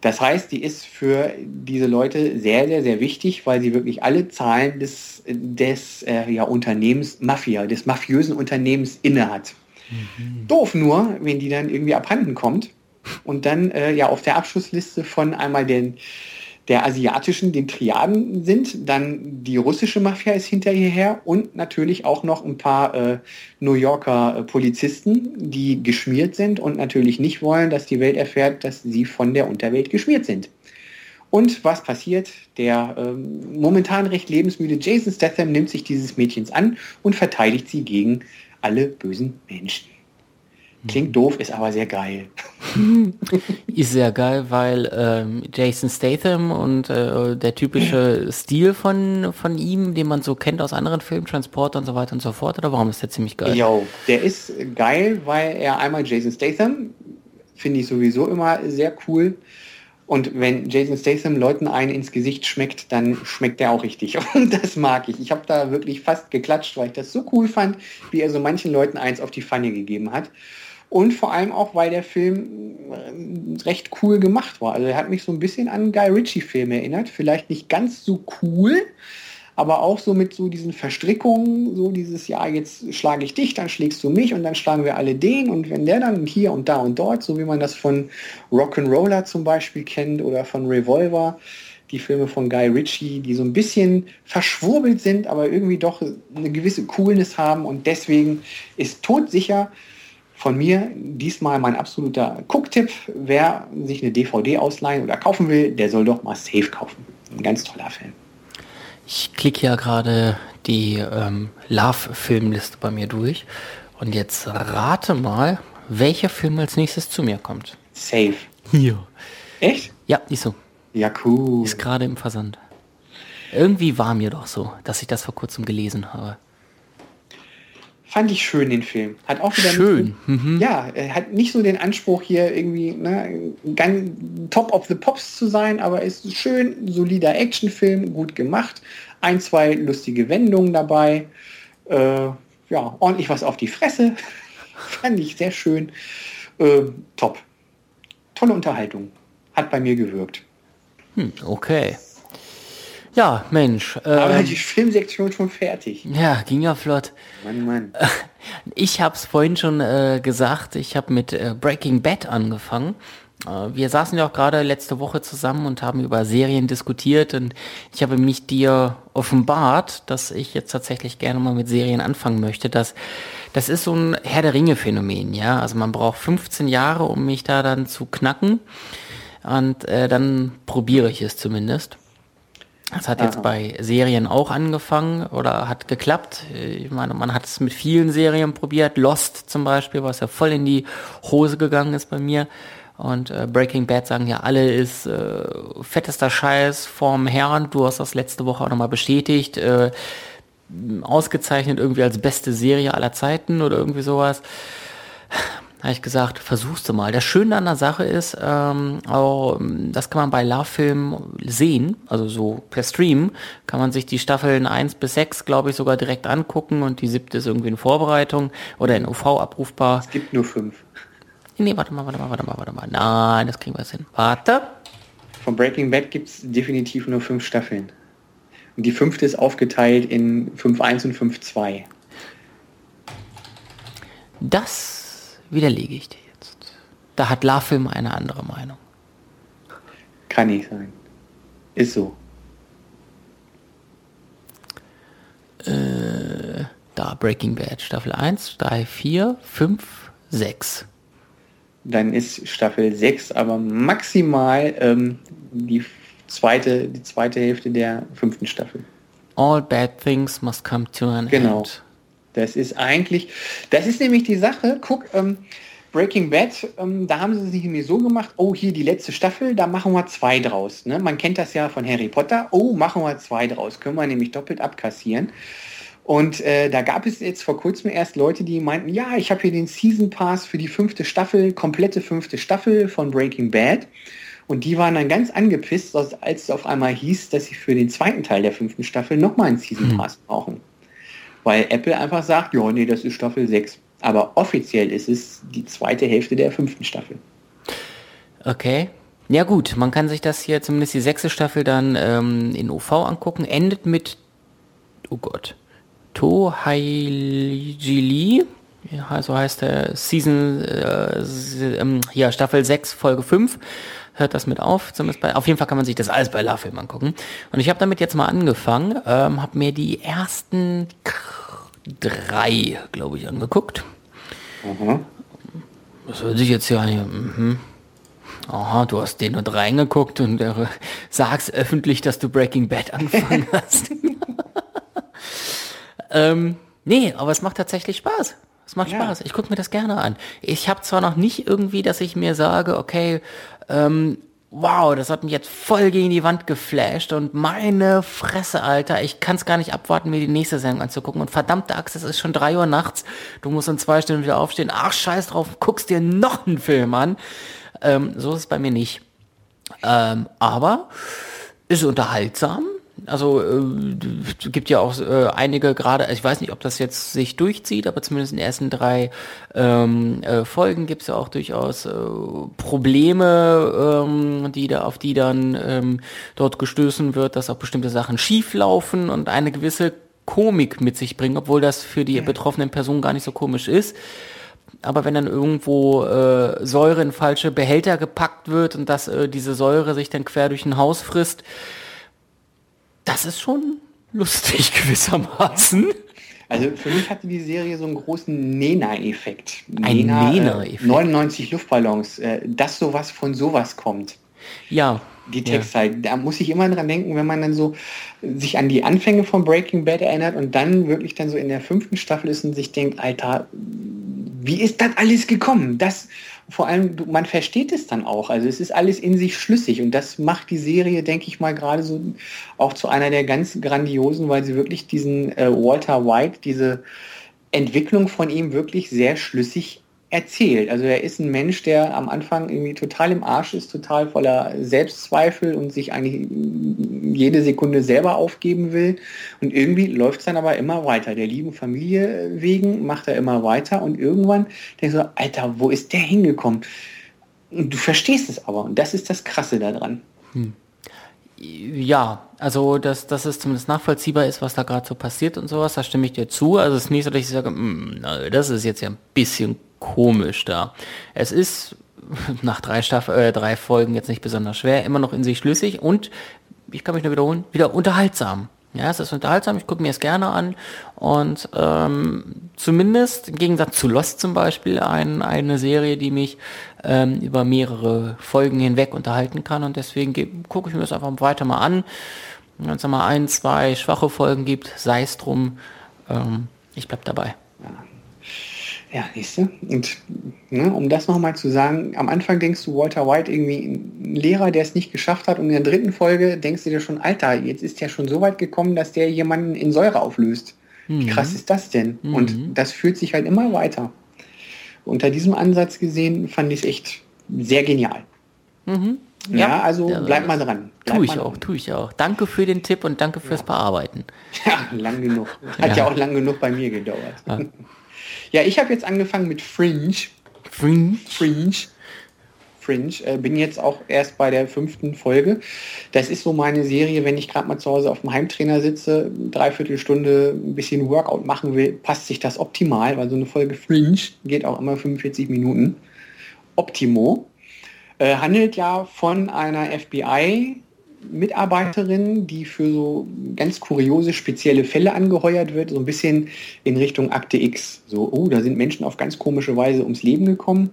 Das heißt, die ist für diese Leute sehr, sehr, sehr wichtig, weil sie wirklich alle Zahlen des, des äh, ja, Unternehmens Mafia, des mafiösen Unternehmens innehat. Mhm. Doof nur, wenn die dann irgendwie abhanden kommt und dann äh, ja auf der Abschlussliste von einmal den der asiatischen, den Triaden sind. Dann die russische Mafia ist hinter hierher und natürlich auch noch ein paar äh, New Yorker äh, Polizisten, die geschmiert sind und natürlich nicht wollen, dass die Welt erfährt, dass sie von der Unterwelt geschmiert sind. Und was passiert? Der ähm, momentan recht lebensmüde Jason Statham nimmt sich dieses Mädchens an und verteidigt sie gegen alle bösen Menschen. Klingt doof, ist aber sehr geil. (laughs) ist sehr geil, weil ähm, Jason Statham und äh, der typische Stil von, von ihm, den man so kennt aus anderen Filmen, Transporter und so weiter und so fort, oder warum ist der ziemlich geil? Jo, der ist geil, weil er einmal Jason Statham, finde ich sowieso immer sehr cool, und wenn Jason Statham Leuten einen ins Gesicht schmeckt, dann schmeckt der auch richtig. (laughs) Und das mag ich. Ich habe da wirklich fast geklatscht, weil ich das so cool fand, wie er so manchen Leuten eins auf die Pfanne gegeben hat. Und vor allem auch, weil der Film äh, recht cool gemacht war. Also er hat mich so ein bisschen an Guy Ritchie-Film erinnert. Vielleicht nicht ganz so cool, aber auch so mit so diesen Verstrickungen, so dieses, ja, jetzt schlage ich dich, dann schlägst du mich und dann schlagen wir alle den und wenn der dann hier und da und dort, so wie man das von Rock'n'Roller zum Beispiel kennt oder von Revolver, die Filme von Guy Ritchie, die so ein bisschen verschwurbelt sind, aber irgendwie doch eine gewisse Coolness haben und deswegen ist todsicher von mir diesmal mein absoluter Cook-Tipp. Wer sich eine DVD ausleihen oder kaufen will, der soll doch mal Safe kaufen. Ein ganz toller Film. Ich klicke ja gerade die ähm, Love-Filmliste bei mir durch und jetzt rate mal, welcher Film als nächstes zu mir kommt. Safe. Ja. Echt? Ja, ist so. Ja, cool. Ist gerade im Versand. Irgendwie war mir doch so, dass ich das vor kurzem gelesen habe. Fand ich schön, den Film. Hat auch wieder schön. So, mhm. Ja, er hat nicht so den Anspruch hier irgendwie ne, ganz top of the pops zu sein, aber ist schön, solider Actionfilm, gut gemacht. Ein, zwei lustige Wendungen dabei. Äh, ja, ordentlich was auf die Fresse. (laughs) Fand ich sehr schön. Äh, top. Tolle Unterhaltung. Hat bei mir gewirkt. Hm, okay. Ja, Mensch. Ähm, Aber die Filmsektion schon fertig. Ja, ging ja flott. Mann, Mann. (laughs) Ich habe es vorhin schon äh, gesagt, ich habe mit äh, Breaking Bad angefangen. Äh, wir saßen ja auch gerade letzte Woche zusammen und haben über Serien diskutiert und ich habe mich dir offenbart, dass ich jetzt tatsächlich gerne mal mit Serien anfangen möchte. Das, das ist so ein Herr der Ringe-Phänomen, ja. Also man braucht 15 Jahre, um mich da dann zu knacken. Und äh, dann probiere ich es zumindest. Das hat jetzt bei Serien auch angefangen oder hat geklappt. Ich meine, man hat es mit vielen Serien probiert. Lost zum Beispiel, was ja voll in die Hose gegangen ist bei mir. Und äh, Breaking Bad sagen ja alle, ist äh, fettester Scheiß vom Herrn. Du hast das letzte Woche auch nochmal bestätigt. Äh, ausgezeichnet irgendwie als beste Serie aller Zeiten oder irgendwie sowas habe ich gesagt, versuchst du mal. Das Schöne an der Sache ist, ähm, auch, das kann man bei Love Film sehen, also so per Stream, kann man sich die Staffeln 1 bis 6, glaube ich, sogar direkt angucken und die siebte ist irgendwie in Vorbereitung oder in UV abrufbar. Es gibt nur fünf. Nee, warte mal, warte mal, warte mal, warte mal. Nein, das kriegen wir jetzt hin. Warte. Von Breaking Bad gibt es definitiv nur fünf Staffeln. Und die fünfte ist aufgeteilt in 5.1 und 5.2. Das widerlege ich dir jetzt. Da hat LaFilm eine andere Meinung. Kann nicht sein. Ist so. Äh, da Breaking Bad Staffel 1, 3, 4, 5, 6. Dann ist Staffel 6 aber maximal ähm, die, zweite, die zweite Hälfte der fünften Staffel. All bad things must come to an genau. end. Das ist eigentlich, das ist nämlich die Sache, guck, ähm, Breaking Bad, ähm, da haben sie sich irgendwie so gemacht, oh, hier die letzte Staffel, da machen wir zwei draus. Ne? Man kennt das ja von Harry Potter, oh, machen wir zwei draus, können wir nämlich doppelt abkassieren. Und äh, da gab es jetzt vor kurzem erst Leute, die meinten, ja, ich habe hier den Season Pass für die fünfte Staffel, komplette fünfte Staffel von Breaking Bad. Und die waren dann ganz angepisst, als es auf einmal hieß, dass sie für den zweiten Teil der fünften Staffel nochmal einen Season hm. Pass brauchen. Weil Apple einfach sagt, ja, nee, das ist Staffel 6. Aber offiziell ist es die zweite Hälfte der fünften Staffel. Okay. Ja gut, man kann sich das hier zumindest die sechste Staffel dann ähm, in OV angucken. Endet mit, oh Gott, Tohaijili, ja, so heißt der Season, äh, ähm, ja, Staffel 6, Folge 5 hört das mit auf. Zumindest bei, auf jeden Fall kann man sich das alles bei La Film angucken. Und ich habe damit jetzt mal angefangen, ähm, habe mir die ersten drei, glaube ich, angeguckt. Mhm. Das hört sich jetzt ja. Mhm. Aha, du hast den nur drei angeguckt und äh, sagst öffentlich, dass du Breaking Bad angefangen (laughs) hast. (laughs) ähm, nee, aber es macht tatsächlich Spaß. Es macht ja. Spaß. Ich gucke mir das gerne an. Ich habe zwar noch nicht irgendwie, dass ich mir sage, okay, ähm, wow, das hat mich jetzt voll gegen die Wand geflasht und meine Fresse, Alter, ich kann es gar nicht abwarten, mir die nächste Sendung anzugucken. Und verdammte Axt, es ist schon drei Uhr nachts, du musst in zwei Stunden wieder aufstehen. Ach, scheiß drauf, guckst dir noch einen Film an. Ähm, so ist es bei mir nicht. Ähm, aber ist unterhaltsam also äh, gibt ja auch äh, einige gerade, ich weiß nicht, ob das jetzt sich durchzieht, aber zumindest in den ersten drei ähm, äh, Folgen gibt es ja auch durchaus äh, Probleme, ähm, die da auf die dann ähm, dort gestößen wird, dass auch bestimmte Sachen schief laufen und eine gewisse Komik mit sich bringen, obwohl das für die betroffenen Personen gar nicht so komisch ist. Aber wenn dann irgendwo äh, Säure in falsche Behälter gepackt wird und dass äh, diese Säure sich dann quer durch ein Haus frisst, das ist schon lustig (laughs) gewissermaßen. Also für mich hatte die Serie so einen großen Nena-Effekt. Ein Nena-Effekt. Äh, 99 Luftballons, äh, dass sowas von sowas kommt. Ja. Die Textzeit. Ja. Da muss ich immer dran denken, wenn man dann so sich an die Anfänge von Breaking Bad erinnert und dann wirklich dann so in der fünften Staffel ist und sich denkt, Alter, wie ist das alles gekommen? Das vor allem, man versteht es dann auch. Also es ist alles in sich schlüssig und das macht die Serie, denke ich mal, gerade so auch zu einer der ganz grandiosen, weil sie wirklich diesen äh, Walter White, diese Entwicklung von ihm wirklich sehr schlüssig erzählt. Also er ist ein Mensch, der am Anfang irgendwie total im Arsch ist, total voller Selbstzweifel und sich eigentlich jede Sekunde selber aufgeben will. Und irgendwie läuft es dann aber immer weiter. Der lieben Familie wegen macht er immer weiter und irgendwann denkst du, Alter, wo ist der hingekommen? Und du verstehst es aber und das ist das Krasse daran. Hm. Ja, also dass, dass es zumindest nachvollziehbar ist, was da gerade so passiert und sowas, da stimme ich dir zu. Also es ist nicht so, dass ich sage, hm, das ist jetzt ja ein bisschen komisch da. Es ist (laughs) nach drei, Staff äh, drei Folgen jetzt nicht besonders schwer, immer noch in sich schlüssig und, ich kann mich nur wiederholen, wieder unterhaltsam. Ja, es ist unterhaltsam, ich gucke mir es gerne an und ähm, zumindest im Gegensatz zu Lost zum Beispiel ein, eine Serie, die mich ähm, über mehrere Folgen hinweg unterhalten kann und deswegen gucke ich mir das einfach weiter mal an. Wenn es mal ein, zwei schwache Folgen gibt, sei es drum, ähm, ich bleib dabei. Ja, siehst du? Und ne, um das nochmal zu sagen, am Anfang denkst du Walter White irgendwie ein Lehrer, der es nicht geschafft hat und in der dritten Folge denkst du dir schon, Alter, jetzt ist ja schon so weit gekommen, dass der jemanden in Säure auflöst. Mhm. Wie krass ist das denn? Mhm. Und das fühlt sich halt immer weiter. Unter diesem Ansatz gesehen fand ich es echt sehr genial. Mhm. Ja, ja, also ja, bleib mal dran. Bleib tue ich auch, tue ich auch. Danke für den Tipp und danke fürs ja. Bearbeiten. (laughs) Ja, lang genug. Hat ja, auch lang genug bei mir gedauert. (laughs) Ja, ich habe jetzt angefangen mit Fringe. Fringe? Fringe. Fringe. Äh, bin jetzt auch erst bei der fünften Folge. Das ist so meine Serie, wenn ich gerade mal zu Hause auf dem Heimtrainer sitze, dreiviertel Stunde ein bisschen Workout machen will, passt sich das optimal, weil so eine Folge Fringe geht auch immer 45 Minuten. Optimo. Äh, handelt ja von einer FBI Mitarbeiterin, die für so ganz kuriose, spezielle Fälle angeheuert wird, so ein bisschen in Richtung Akte X. So, oh, da sind Menschen auf ganz komische Weise ums Leben gekommen.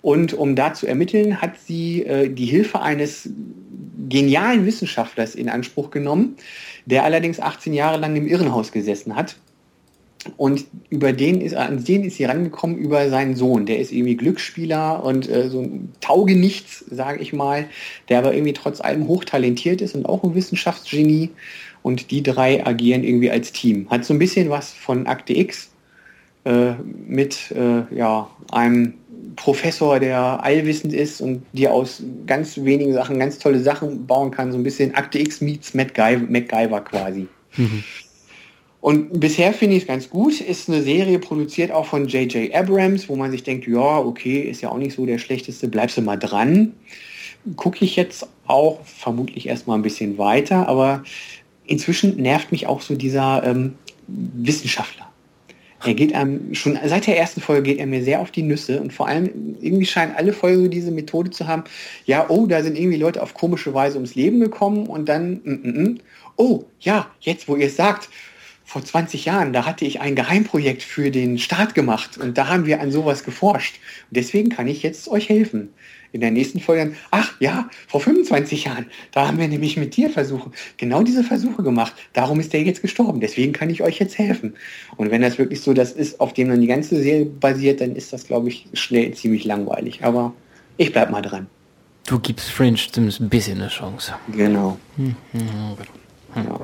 Und um da zu ermitteln, hat sie äh, die Hilfe eines genialen Wissenschaftlers in Anspruch genommen, der allerdings 18 Jahre lang im Irrenhaus gesessen hat und über den ist, an den ist sie rangekommen über seinen Sohn. Der ist irgendwie Glücksspieler und äh, so ein Taugenichts, sage ich mal, der aber irgendwie trotz allem hochtalentiert ist und auch ein Wissenschaftsgenie. Und die drei agieren irgendwie als Team. Hat so ein bisschen was von Akte X äh, mit äh, ja, einem Professor, der allwissend ist und dir aus ganz wenigen Sachen ganz tolle Sachen bauen kann. So ein bisschen Akte X meets MacGyver quasi. Mhm. Und bisher finde ich es ganz gut. Ist eine Serie produziert auch von J.J. Abrams, wo man sich denkt, ja, okay, ist ja auch nicht so der schlechteste, bleibst du mal dran. Gucke ich jetzt auch vermutlich erstmal ein bisschen weiter, aber inzwischen nervt mich auch so dieser ähm, Wissenschaftler. Er geht einem, schon seit der ersten Folge geht er mir sehr auf die Nüsse und vor allem irgendwie scheinen alle Folgen diese Methode zu haben, ja, oh, da sind irgendwie Leute auf komische Weise ums Leben gekommen und dann, mm, mm, mm. oh, ja, jetzt wo ihr es sagt, vor 20 Jahren, da hatte ich ein Geheimprojekt für den Staat gemacht und da haben wir an sowas geforscht. Und deswegen kann ich jetzt euch helfen. In der nächsten Folge, ach ja, vor 25 Jahren, da haben wir nämlich mit Tierversuche genau diese Versuche gemacht. Darum ist der jetzt gestorben. Deswegen kann ich euch jetzt helfen. Und wenn das wirklich so das ist, auf dem dann die ganze Serie basiert, dann ist das, glaube ich, schnell ziemlich langweilig. Aber ich bleib mal dran. Du gibst Fringe zumindest ein bisschen eine Chance. Genau. Hm, hm, hm. Ja.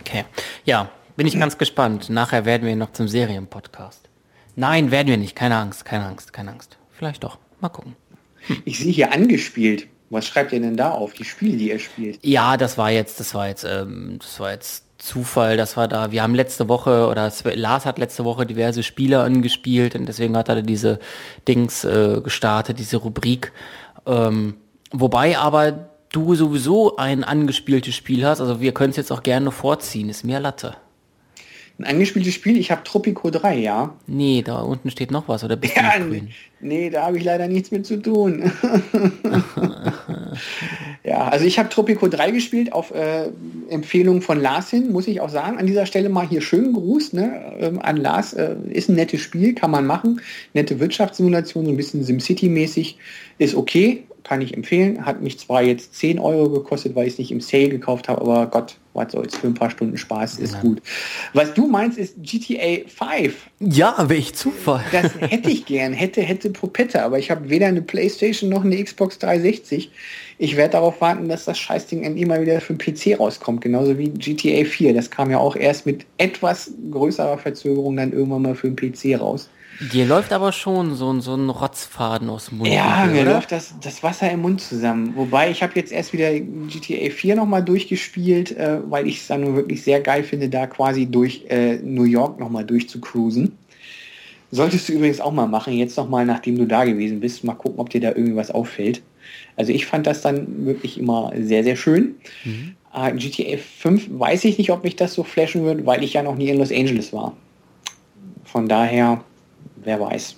Okay. Ja, bin ich ganz gespannt. Nachher werden wir noch zum Serienpodcast. Nein, werden wir nicht. Keine Angst, keine Angst, keine Angst. Vielleicht doch. Mal gucken. Ich sehe hier angespielt. Was schreibt ihr denn da auf? Die Spiele, die er spielt? Ja, das war jetzt, das war jetzt, ähm, das war jetzt Zufall, dass wir da, wir haben letzte Woche oder Lars hat letzte Woche diverse Spiele angespielt und deswegen hat er diese Dings äh, gestartet, diese Rubrik. Ähm, wobei aber du sowieso ein angespieltes Spiel hast, also wir können es jetzt auch gerne vorziehen, ist mehr Latte. Ein angespieltes Spiel, ich habe Tropico 3, ja. Nee, da unten steht noch was, oder bist ja, du grün? Nee, da habe ich leider nichts mit zu tun. (laughs) ja, also ich habe Tropico 3 gespielt auf äh, Empfehlung von Lars hin, muss ich auch sagen. An dieser Stelle mal hier schön Gruß ne, ähm, an Lars. Äh, ist ein nettes Spiel, kann man machen. Nette Wirtschaftssimulation, so ein bisschen SimCity-mäßig. Ist okay, kann ich empfehlen. Hat mich zwar jetzt 10 Euro gekostet, weil ich es nicht im Sale gekauft habe, aber Gott, was soll's, für ein paar Stunden Spaß ist ja. gut. Was du meinst, ist GTA 5. Ja, welch Zufall. Das hätte ich gern, hätte, hätte Propette, aber ich habe weder eine Playstation noch eine Xbox 360. Ich werde darauf warten, dass das Scheißding endlich mal wieder für den PC rauskommt, genauso wie GTA 4. Das kam ja auch erst mit etwas größerer Verzögerung dann irgendwann mal für den PC raus. Dir läuft aber schon so, so ein Rotzfaden aus dem Mund. Ja, mir oder? läuft das, das Wasser im Mund zusammen. Wobei ich habe jetzt erst wieder GTA 4 nochmal durchgespielt, äh, weil ich es dann nur wirklich sehr geil finde, da quasi durch äh, New York nochmal durchzucruisen. Solltest du übrigens auch mal machen, jetzt nochmal, nachdem du da gewesen bist, mal gucken, ob dir da irgendwie was auffällt. Also ich fand das dann wirklich immer sehr, sehr schön. Mhm. Äh, GTA 5 weiß ich nicht, ob mich das so flashen wird, weil ich ja noch nie in Los Angeles war. Von daher wer weiß.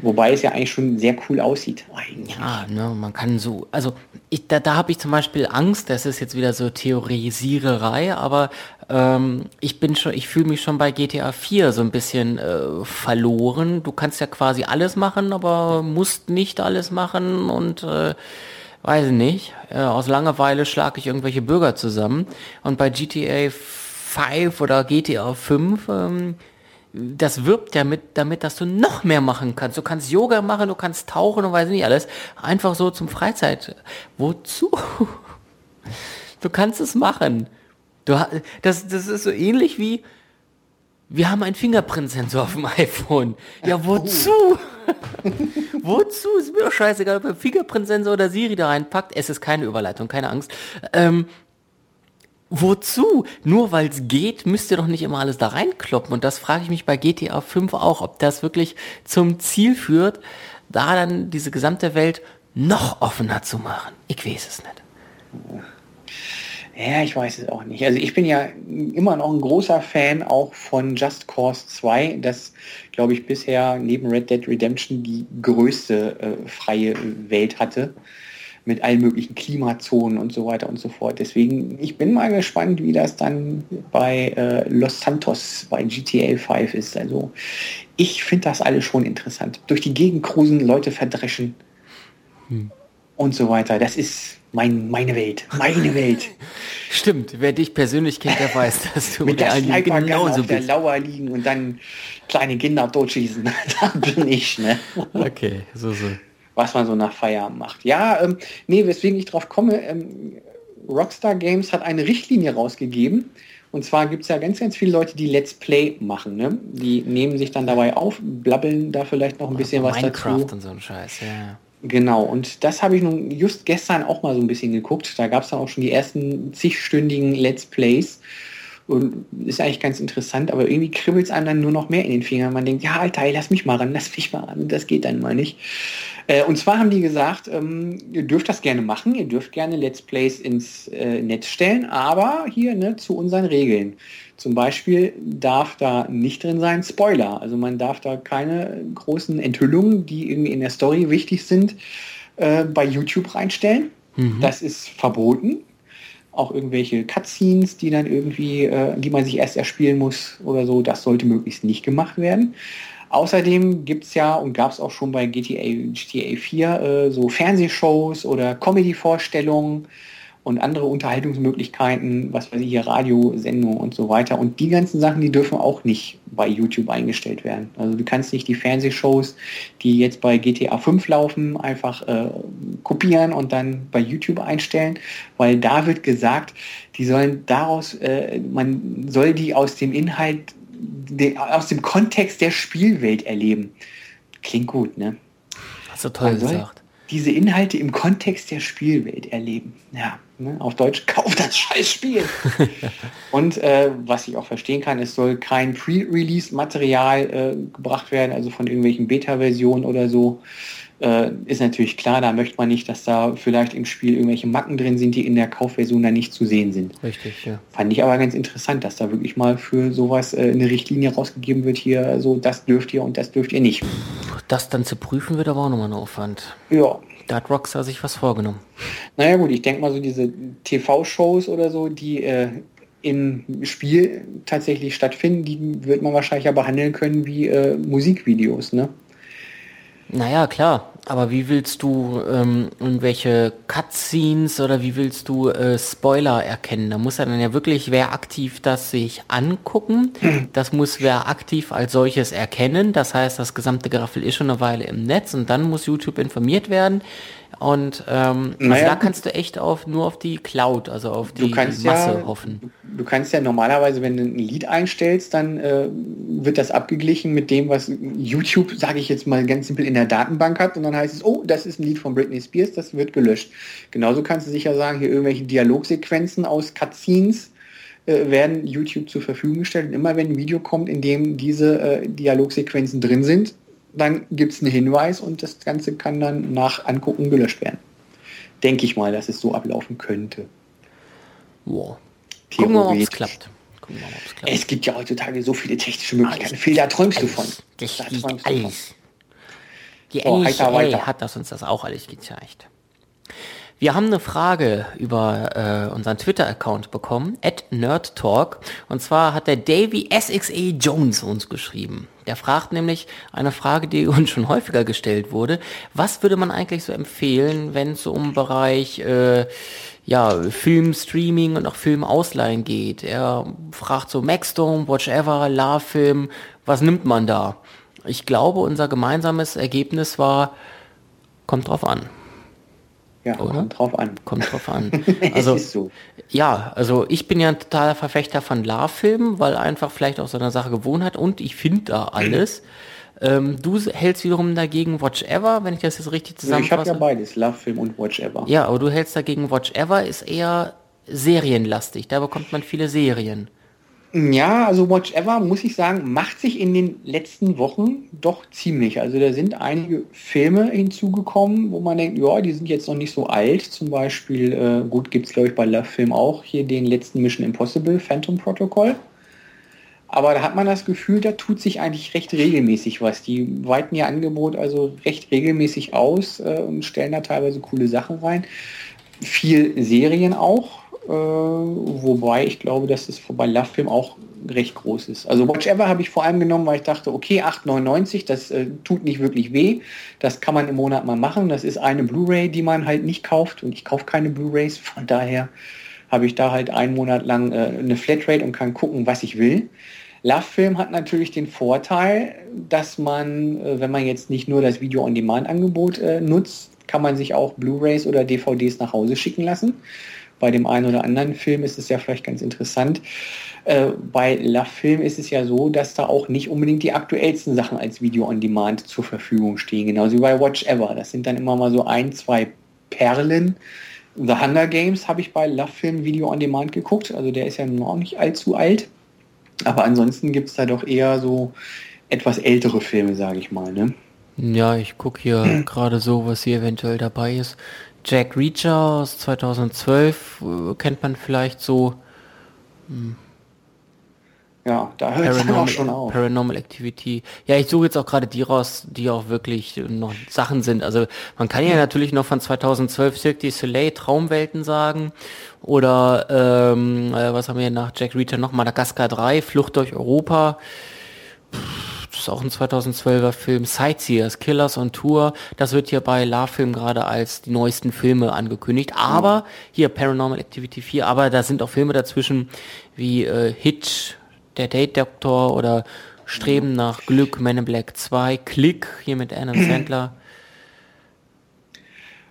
Wobei es ja eigentlich schon sehr cool aussieht. Eigentlich. Ja, ne, man kann so, also ich, da, da habe ich zum Beispiel Angst, das ist jetzt wieder so Theorisiererei, aber ähm, ich bin schon, ich fühle mich schon bei GTA 4 so ein bisschen äh, verloren. Du kannst ja quasi alles machen, aber musst nicht alles machen und äh, weiß ich nicht. Äh, aus Langeweile schlage ich irgendwelche Bürger zusammen. Und bei GTA 5 oder GTA 5 ähm, das wirbt ja mit, damit, dass du noch mehr machen kannst. Du kannst Yoga machen, du kannst tauchen und weiß nicht alles. Einfach so zum Freizeit. Wozu? Du kannst es machen. Du, das, das ist so ähnlich wie, wir haben einen Fingerprint-Sensor auf dem (laughs) iPhone. Ja, wozu? (laughs) wozu? Ist mir doch scheißegal, ob ihr Fingerprint-Sensor oder Siri da reinpackt. Es ist keine Überleitung, keine Angst. Ähm, Wozu? Nur weil es geht, müsst ihr doch nicht immer alles da reinkloppen. Und das frage ich mich bei GTA 5 auch, ob das wirklich zum Ziel führt, da dann diese gesamte Welt noch offener zu machen. Ich weiß es nicht. Ja, ich weiß es auch nicht. Also ich bin ja immer noch ein großer Fan auch von Just Cause 2, das, glaube ich, bisher neben Red Dead Redemption die größte äh, freie Welt hatte mit allen möglichen Klimazonen und so weiter und so fort. Deswegen, ich bin mal gespannt, wie das dann bei äh, Los Santos, bei GTA 5 ist. Also ich finde das alles schon interessant. Durch die Gegend cruisen, Leute verdreschen hm. und so weiter. Das ist mein, meine Welt. Meine Welt. (laughs) Stimmt, wer dich persönlich kennt, der weiß, dass du mit der genauso auf der Lauer liegen und dann kleine Kinder totschießen. (laughs) da bin ich, ne? Okay, so, so was man so nach Feierabend macht. Ja, ähm, nee, weswegen ich drauf komme, ähm, Rockstar Games hat eine Richtlinie rausgegeben. Und zwar gibt es ja ganz, ganz viele Leute, die Let's Play machen. Ne? Die nehmen sich dann dabei auf, blabbeln da vielleicht noch ein bisschen was Minecraft dazu. und so ein Scheiß, ja. Genau, und das habe ich nun just gestern auch mal so ein bisschen geguckt. Da gab es dann auch schon die ersten zigstündigen Let's Plays. Und ist eigentlich ganz interessant, aber irgendwie kribbelt es einem dann nur noch mehr in den Fingern. Man denkt, ja, Alter, lass mich mal ran, lass mich mal ran. Das geht dann mal nicht. Äh, und zwar haben die gesagt, ähm, ihr dürft das gerne machen, ihr dürft gerne Let's Plays ins äh, Netz stellen, aber hier ne, zu unseren Regeln. Zum Beispiel darf da nicht drin sein Spoiler. Also man darf da keine großen Enthüllungen, die irgendwie in der Story wichtig sind, äh, bei YouTube reinstellen. Mhm. Das ist verboten. auch irgendwelche Cutscenes, die dann irgendwie, äh, die man sich erst erspielen muss oder so, das sollte möglichst nicht gemacht werden. Außerdem gibt es ja und gab es auch schon bei GTA, GTA 4 äh, so Fernsehshows oder Comedy-Vorstellungen und andere Unterhaltungsmöglichkeiten, was weiß ich hier, Radiosendungen und so weiter. Und die ganzen Sachen, die dürfen auch nicht bei YouTube eingestellt werden. Also du kannst nicht die Fernsehshows, die jetzt bei GTA 5 laufen, einfach äh, kopieren und dann bei YouTube einstellen, weil da wird gesagt, die sollen daraus, äh, man soll die aus dem Inhalt, aus dem Kontext der Spielwelt erleben. Klingt gut, ne? Hast du toll gesagt. Diese Inhalte im Kontext der Spielwelt erleben. Ja, Ne? Auf Deutsch, (laughs) kauf das Scheißspiel. (laughs) und äh, was ich auch verstehen kann, es soll kein Pre-Release-Material äh, gebracht werden, also von irgendwelchen Beta-Versionen oder so. Äh, ist natürlich klar, da möchte man nicht, dass da vielleicht im Spiel irgendwelche Macken drin sind, die in der Kaufversion dann nicht zu sehen sind. Richtig, ja. Fand ich aber ganz interessant, dass da wirklich mal für sowas äh, eine Richtlinie rausgegeben wird, hier so, das dürft ihr und das dürft ihr nicht. Das dann zu prüfen wird aber auch nochmal ein Aufwand. Ja, da hat Rockstar sich was vorgenommen. Naja gut, ich denke mal so diese TV-Shows oder so, die äh, im Spiel tatsächlich stattfinden, die wird man wahrscheinlich ja behandeln können wie äh, Musikvideos, ne? Naja, klar. Aber wie willst du ähm, irgendwelche Cutscenes oder wie willst du äh, Spoiler erkennen? Da muss ja dann ja wirklich wer aktiv das sich angucken. (clears throat) Das muss wer aktiv als solches erkennen. Das heißt, das gesamte Geraffel ist schon eine Weile im Netz und dann muss YouTube informiert werden. Und ähm, naja, also da kannst du echt auf nur auf die Cloud, also auf die Masse ja, hoffen. Du kannst ja normalerweise, wenn du ein Lied einstellst, dann äh, wird das abgeglichen mit dem, was YouTube, sage ich jetzt mal ganz simpel, in der Datenbank hat. Und dann heißt es, oh, das ist ein Lied von Britney Spears, das wird gelöscht. Genauso kannst du sicher sagen, hier irgendwelche Dialogsequenzen aus Cutscenes äh, werden YouTube zur Verfügung gestellt. Und immer wenn ein Video kommt, in dem diese äh, Dialogsequenzen drin sind, dann gibt es einen Hinweis und das Ganze kann dann nach Angucken gelöscht werden. Denke ich mal, dass es so ablaufen könnte. Wow. Gucken wir mal, ob es klappt. Mal, klappt. Es gibt ja heutzutage so viele technische Möglichkeiten. Phil, da träumst alles, du von. Das da träumst alles. Du von. Die oh, NSA hat das uns das auch alles gezeigt. Wir haben eine Frage über äh, unseren Twitter-Account bekommen, at NerdTalk. Und zwar hat der Davy SXA Jones uns geschrieben. Der fragt nämlich eine Frage, die (laughs) uns schon häufiger gestellt wurde. Was würde man eigentlich so empfehlen, wenn es so um Bereich äh, ja, Film, Streaming und auch Film ausleihen geht? Er fragt so Maxdome, Watch Ever, Love Film, was nimmt man da? Ich glaube, unser gemeinsames Ergebnis war, kommt drauf an. Ja, Oder? kommt drauf an. Kommt drauf an. (laughs) Also, so. ja, also ich bin ja ein totaler Verfechter von Love-Filmen, weil einfach vielleicht auch so eine Sache Gewohnheit und ich finde da alles. (clears throat) Ähm, du hältst wiederum dagegen Watch Ever, wenn ich das jetzt richtig zusammenfasse. Ich habe ja beides, Love-Film und Watch Ever. Ja, aber du hältst dagegen Watch Ever, ist eher serienlastig. Da bekommt man viele Serien. Ja, also Watch Ever, muss ich sagen, macht sich in den letzten Wochen doch ziemlich. Also da sind einige Filme hinzugekommen, wo man denkt, ja, die sind jetzt noch nicht so alt. Zum Beispiel, äh, gut, gibt es glaube ich bei Love Film auch hier den letzten Mission Impossible, Phantom Protocol. Aber da hat man das Gefühl, da tut sich eigentlich recht regelmäßig was. Die weiten ihr Angebot also recht regelmäßig aus äh, und stellen da teilweise coole Sachen rein. Viel Serien auch, äh, wobei ich glaube, dass es bei Love Film auch recht groß ist. Also Watch Ever habe ich vor allem genommen, weil ich dachte, okay, 8,99, das äh, tut nicht wirklich weh. Das kann man im Monat mal machen. Das ist eine Blu-ray, die man halt nicht kauft und ich kaufe keine Blu-rays. Von daher habe ich da halt einen Monat lang äh, eine Flatrate und kann gucken, was ich will. Love Film hat natürlich den Vorteil, dass man, äh, wenn man jetzt nicht nur das Video-on-Demand-Angebot äh, nutzt, kann man sich auch Blu-rays oder DVDs nach Hause schicken lassen bei dem einen oder anderen Film ist es ja vielleicht ganz interessant. Äh, bei La Film ist es ja so, dass da auch nicht unbedingt die aktuellsten Sachen als Video on Demand zur Verfügung stehen, genauso wie bei Watch Ever. Das sind dann immer mal so ein, zwei Perlen. The Hunger Games habe ich bei La Film Video on Demand geguckt, also der ist ja noch nicht allzu alt. Aber ansonsten gibt es da doch eher so etwas ältere Filme, sage ich mal. Ne? Ja, ich gucke hier (clears throat) gerade so, was hier eventuell dabei ist. Jack Reacher aus 2012 äh, kennt man vielleicht so. Hm. Ja, da hört es auch schon auf. Paranormal Activity. Ja, ich suche jetzt auch gerade die raus, die auch wirklich noch Sachen sind. Also man kann ja natürlich noch von 2012 Cirque du Soleil Traumwelten sagen Oder ähm, äh, was haben wir nach Jack Reacher noch? Madagaskar 3, Flucht durch Europa. Das ist auch ein 2012er Film. Sightseers, Killers on Tour. Das wird hier bei La Film gerade als die neuesten Filme angekündigt. Aber hier Paranormal Activity 4. Aber da sind auch Filme dazwischen wie äh, Hitch, der Date Doktor oder Streben nach Glück, Men in Black 2, Click hier mit Anna (clears throat) Sandler.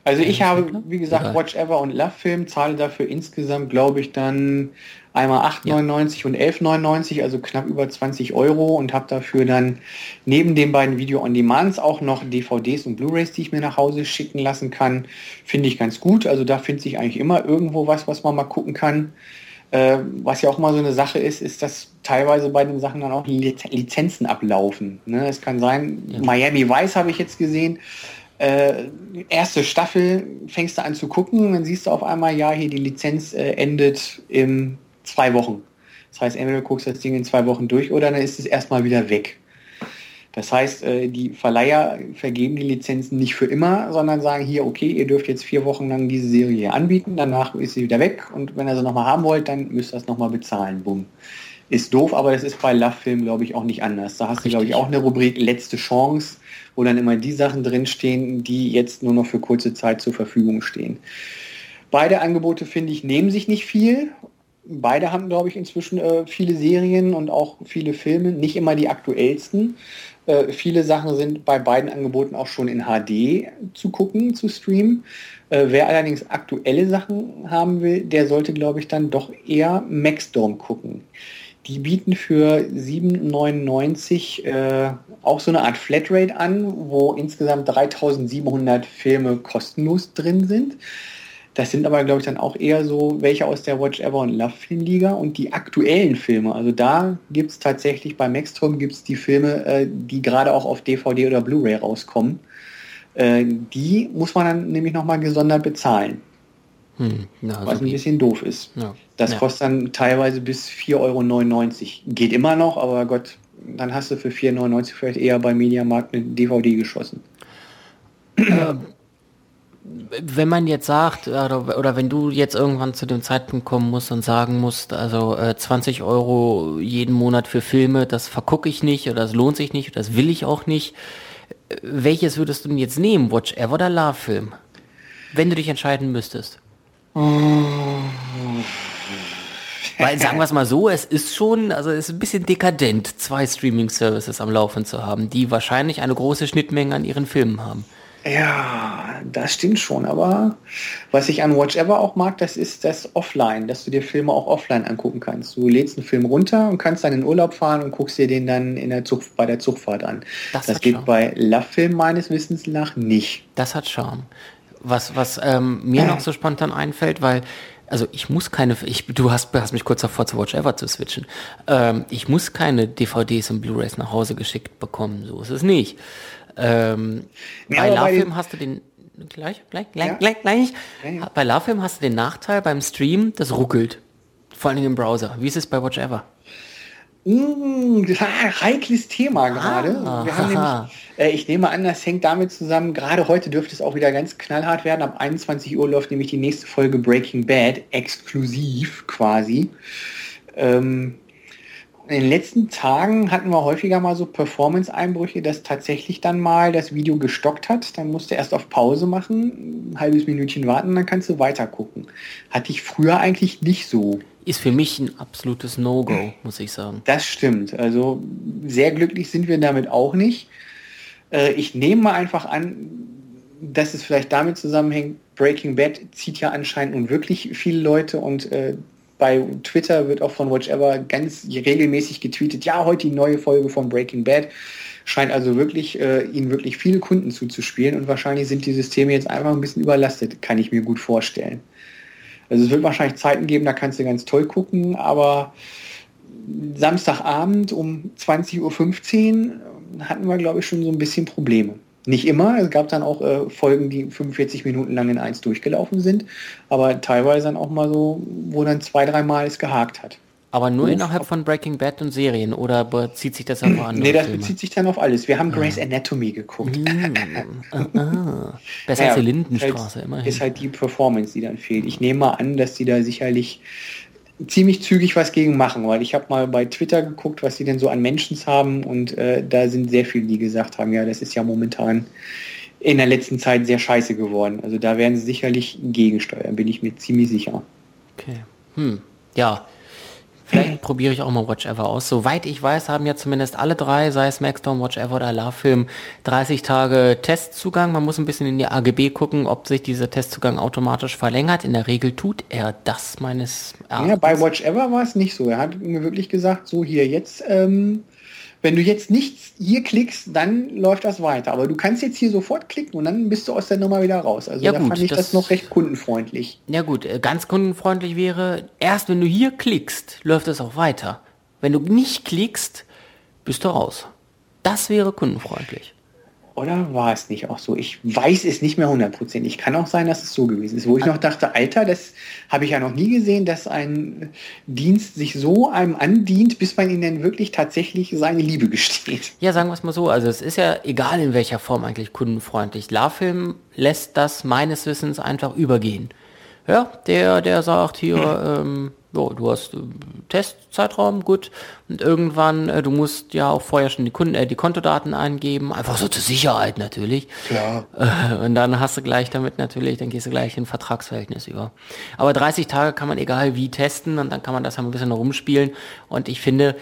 Also ich habe, wie gesagt. Watch Ever und Love Film, zahle dafür insgesamt, glaube ich, dann einmal 8,99 ja. und 11,99, also knapp über 20 Euro und habe dafür dann neben den beiden Video-on-Demands auch noch DVDs und Blu-rays, die ich mir nach Hause schicken lassen kann. Finde ich ganz gut. Also da findet sich eigentlich immer irgendwo was, was man mal gucken kann. Äh, was ja auch mal so eine Sache ist, ist, dass teilweise bei den Sachen dann auch Lizenzen ablaufen. Ne? Es kann sein, ja. Miami Vice habe ich jetzt gesehen, äh, erste Staffel fängst du an zu gucken, dann siehst du auf einmal, ja, hier die Lizenz äh, endet in zwei Wochen. Das heißt, entweder du guckst das Ding in zwei Wochen durch oder dann ist es erstmal wieder weg. Das heißt, äh, die Verleiher vergeben die Lizenzen nicht für immer, sondern sagen hier, okay, ihr dürft jetzt vier Wochen lang diese Serie anbieten, danach ist sie wieder weg und wenn ihr sie nochmal haben wollt, dann müsst ihr das nochmal bezahlen. Bumm. Ist doof, aber das ist bei Love Film, glaube ich, auch nicht anders. Da hast Richtig. du, glaube ich, auch eine Rubrik letzte Chance wo dann immer die Sachen drinstehen, die jetzt nur noch für kurze Zeit zur Verfügung stehen. Beide Angebote, finde ich, nehmen sich nicht viel. Beide haben, glaube ich, inzwischen äh, viele Serien und auch viele Filme, nicht immer die aktuellsten. Äh, viele Sachen sind bei beiden Angeboten auch schon in HD zu gucken, zu streamen. Äh, wer allerdings aktuelle Sachen haben will, der sollte, glaube ich, dann doch eher Maxdome gucken. Die bieten für 7,99 äh, auch so eine Art Flatrate an, wo insgesamt 3700 Filme kostenlos drin sind. Das sind aber, glaube ich, dann auch eher so welche aus der Watch Ever und Love Filmliga und die aktuellen Filme. Also da gibt es tatsächlich bei Maxtrom gibt es die Filme, äh, die gerade auch auf DVD oder Blu-ray rauskommen. Äh, die muss man dann nämlich nochmal gesondert bezahlen. Hm, ja, was ein bisschen doof ist. Ja. Das ja. kostet dann teilweise bis 4,99 Euro. Geht immer noch, aber Gott, dann hast du für 4,99 Euro vielleicht eher bei Mediamarkt eine DVD geschossen. Wenn man jetzt sagt, oder, oder, wenn du jetzt irgendwann zu dem Zeitpunkt kommen musst und sagen musst, also äh, 20 Euro jeden Monat für Filme, das vergucke ich nicht oder das lohnt sich nicht oder das will ich auch nicht. Äh, welches würdest du denn jetzt nehmen? Watch Ever oder Love Film? Wenn du dich entscheiden müsstest. (laughs) Weil sagen wir es mal so, es ist schon, also es ist ein bisschen dekadent, zwei Streaming-Services am Laufen zu haben, die wahrscheinlich eine große Schnittmenge an ihren Filmen haben. Ja, das stimmt schon. Aber was ich an Watch Ever auch mag, das ist das Offline, dass du dir Filme auch offline angucken kannst. Du lädst einen Film runter und kannst dann in Urlaub fahren und guckst dir den dann in der Zug, bei der Zugfahrt an. Das, das geht Charme. bei Love Film meines Wissens nach nicht. Das hat Charme was, was ähm, mir noch so spontan einfällt, weil also ich muss keine, ich, du hast, hast mich kurz davor zu Watch Ever zu switchen. Ähm, ich muss keine DVDs und Blu-rays nach Hause geschickt bekommen, so ist es nicht. Ähm, ja, bei LaFilm hast du den gleich, gleich, gleich, ja. gleich, gleich. Ja, bei LaFilm hast du den Nachteil beim Stream, das ruckelt. Vor allem im Browser. Wie ist es bei Watch Ever? Mmh, heikles Thema gerade. Ah, Wir haben nämlich, äh, ich nehme an, das hängt damit zusammen, gerade heute dürfte es auch wieder ganz knallhart werden. Ab 21 Uhr läuft nämlich die nächste Folge Breaking Bad, exklusiv quasi. Ähm, in den letzten Tagen hatten wir häufiger mal so Performance-Einbrüche, dass tatsächlich dann mal das Video gestockt hat. Dann musst du erst auf Pause machen, ein halbes Minütchen warten, dann kannst du weiter gucken. Hatte ich früher eigentlich nicht so ist für mich ein absolutes No-Go, muss ich sagen. Das stimmt. Also sehr glücklich sind wir damit auch nicht. Äh, ich nehme mal einfach an, dass es vielleicht damit zusammenhängt, Breaking Bad zieht ja anscheinend nun wirklich viele Leute und äh, bei Twitter wird auch von Watch Ever ganz regelmäßig getweetet, ja, heute die neue Folge von Breaking Bad. Scheint also wirklich, äh, ihnen wirklich viele Kunden zuzuspielen und wahrscheinlich sind die Systeme jetzt einfach ein bisschen überlastet, kann ich mir gut vorstellen. Also es wird wahrscheinlich Zeiten geben, da kannst du ganz toll gucken, aber Samstagabend um 20.15 Uhr hatten wir, glaube ich, schon so ein bisschen Probleme. Nicht immer, es gab dann auch äh, Folgen, die 45 Minuten lang in eins durchgelaufen sind, aber teilweise dann auch mal so, wo dann zwei, dreimal es gehakt hat. Aber nur Uff. innerhalb von Breaking Bad und Serien oder bezieht sich das auf andere Nee, das Filme? bezieht sich dann auf alles. Wir haben Grey's Anatomy geguckt. Mm. (laughs) ah, ah. Besser ja, als die Lindenstraße, halt, immerhin. Ist halt die Performance, die dann fehlt. Ich nehme mal an, dass die da sicherlich ziemlich zügig was gegen machen, weil ich habe mal bei Twitter geguckt, was sie denn so an Menschen haben und äh, da sind sehr viele, die gesagt haben, ja, das ist ja momentan in der letzten Zeit sehr scheiße geworden. Also da werden sie sicherlich gegensteuern, bin ich mir ziemlich sicher. Okay. Hm. Ja, Vielleicht probiere ich auch mal Watch Ever aus. Soweit ich weiß, haben ja zumindest alle drei, sei es Maxdome, Watch Ever oder Love Film, 30 Tage Testzugang. Man muss ein bisschen in die AGB gucken, ob sich dieser Testzugang automatisch verlängert. In der Regel tut er das meines Erachtens. Ja, bei Watch Ever war es nicht so. Er hat mir wirklich gesagt, so hier jetzt ähm, wenn du jetzt nichts hier klickst, dann läuft das weiter. Aber du kannst jetzt hier sofort klicken und dann bist du aus der Nummer wieder raus. Also ja, da gut, fand ich das, das, noch recht kundenfreundlich. Ja gut, äh, ganz kundenfreundlich wäre, erst wenn du hier klickst, läuft es auch weiter. Wenn du nicht klickst, bist du raus. Das wäre kundenfreundlich. Oder war es nicht auch so? Ich weiß es nicht mehr hundertprozentig. Kann auch sein, dass es so gewesen ist. Wo ich noch dachte, Alter, das habe ich ja noch nie gesehen, dass ein Dienst sich so einem andient, bis man ihnen dann wirklich tatsächlich seine Liebe gesteht. Ja, sagen wir es mal so. Also es ist ja egal in welcher Form eigentlich kundenfreundlich. LaFilm lässt das meines Wissens einfach übergehen. Ja, der, der sagt hier, (clears throat) ähm, ja, du hast äh, Testzeitraum, gut. Und irgendwann, äh, du musst ja auch vorher schon die Kunden, äh, die Kontodaten eingeben, einfach so zur Sicherheit natürlich. Klar. Äh, und dann hast du gleich damit natürlich, dann gehst du gleich in Vertragsverhältnis über. Aber 30 Tage kann man egal wie testen und dann kann man das ein bisschen rumspielen. Und ich finde,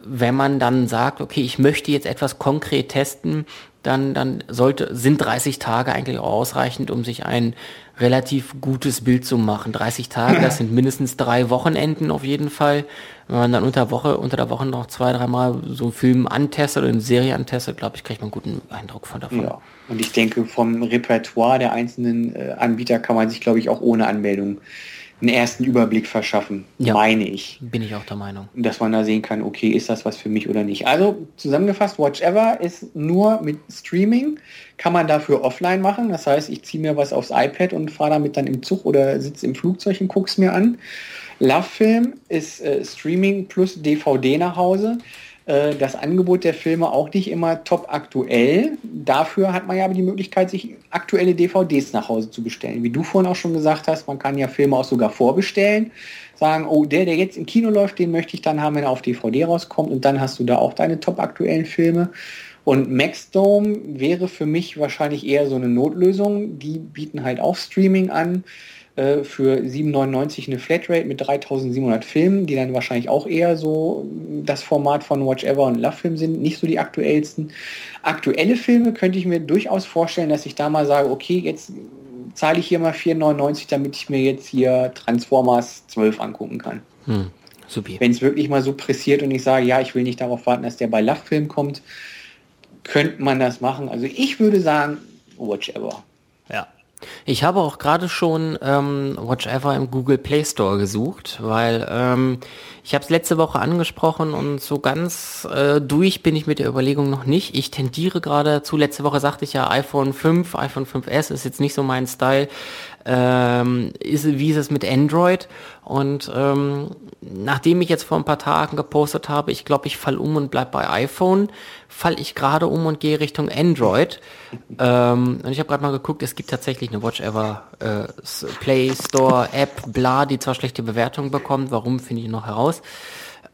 wenn man dann sagt, okay, ich möchte jetzt etwas konkret testen, dann, dann sollte, sind 30 Tage eigentlich auch ausreichend, um sich ein relativ gutes Bild zu machen. 30 Tage, das sind mindestens drei Wochenenden auf jeden Fall. Wenn man dann unter Woche, unter der Woche noch zwei, dreimal so einen Film antestet oder eine Serie antestet, glaube ich, kriegt man einen guten Eindruck von davon. Ja. Und ich denke, vom Repertoire der einzelnen äh, Anbieter kann man sich, glaube ich, auch ohne Anmeldung einen ersten Überblick verschaffen, ja, meine ich. Bin ich auch der Meinung. Dass man da sehen kann, okay, ist das was für mich oder nicht. Also zusammengefasst, Watch Ever ist nur mit Streaming, kann man dafür offline machen. Das heißt, ich ziehe mir was aufs iPad und fahre damit dann im Zug oder sitze im Flugzeug und gucke es mir an. Love Film ist äh, Streaming plus DVD nach Hause. Äh, das Angebot der Filme auch nicht immer top aktuell. Dafür hat man ja aber die Möglichkeit, sich aktuelle DVDs nach Hause zu bestellen. Wie du vorhin auch schon gesagt hast, man kann ja Filme auch sogar vorbestellen. Sagen, oh, der, der jetzt im Kino läuft, den möchte ich dann haben, wenn er auf DVD rauskommt. Und dann hast du da auch deine top aktuellen Filme. Und Maxdome wäre für mich wahrscheinlich eher so eine Notlösung. Die bieten halt auch Streaming an. Äh, für 7,99 eine Flatrate mit 3700 Filmen, die dann wahrscheinlich auch eher so das Format von Watch Ever und Love Film sind, nicht so die aktuellsten. Aktuelle Filme könnte ich mir durchaus vorstellen, dass ich da mal sage, okay, jetzt zahle ich hier mal 4,99, damit ich mir jetzt hier Transformers 12 angucken kann. Hm, Wenn es wirklich mal so pressiert und ich sage, ja, ich will nicht darauf warten, dass der bei Love Film kommt, könnte man das machen. Also ich würde sagen, Watch Ever. Ja, ich habe auch gerade schon ähm, Watch Ever im Google Play Store gesucht, weil ähm, ich habe es letzte Woche angesprochen und so ganz äh, durch bin ich mit der Überlegung noch nicht. Ich tendiere gerade dazu. Letzte Woche sagte ich ja iPhone 5, iPhone 5S ist jetzt nicht so mein Style ähm, ist, wie ist es mit Android? Und ähm, nachdem ich jetzt vor ein paar Tagen gepostet habe, ich glaube, ich fall um und bleib bei iPhone, fall ich gerade um und gehe Richtung Android. ähm, und ich habe gerade mal geguckt, es gibt tatsächlich eine Watch Ever äh, Play Store App, bla, die zwar schlechte Bewertungen bekommt, warum finde ich noch heraus.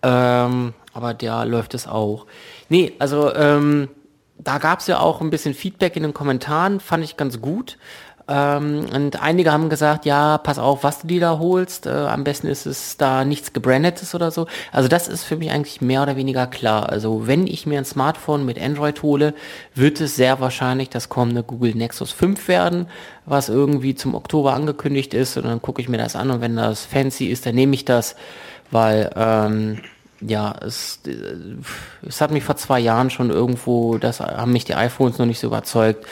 Ähm, aber da läuft es auch. Nee, also ähm, da gab es ja auch ein bisschen Feedback in den Kommentaren, fand ich ganz gut. Ähm, und einige haben gesagt, ja, pass auf, was du dir da holst. Äh, am besten ist es da nichts gebrandetes oder so. Also das ist für mich eigentlich mehr oder weniger klar. Also wenn ich mir ein Smartphone mit Android hole, wird es sehr wahrscheinlich das kommende Google Nexus 5 werden, was irgendwie zum Oktober angekündigt ist. Und dann gucke ich mir das an und wenn das fancy ist, dann nehme ich das, weil ähm, ja, es, äh, es hat mich vor zwei Jahren schon irgendwo, das haben mich die iPhones noch nicht so überzeugt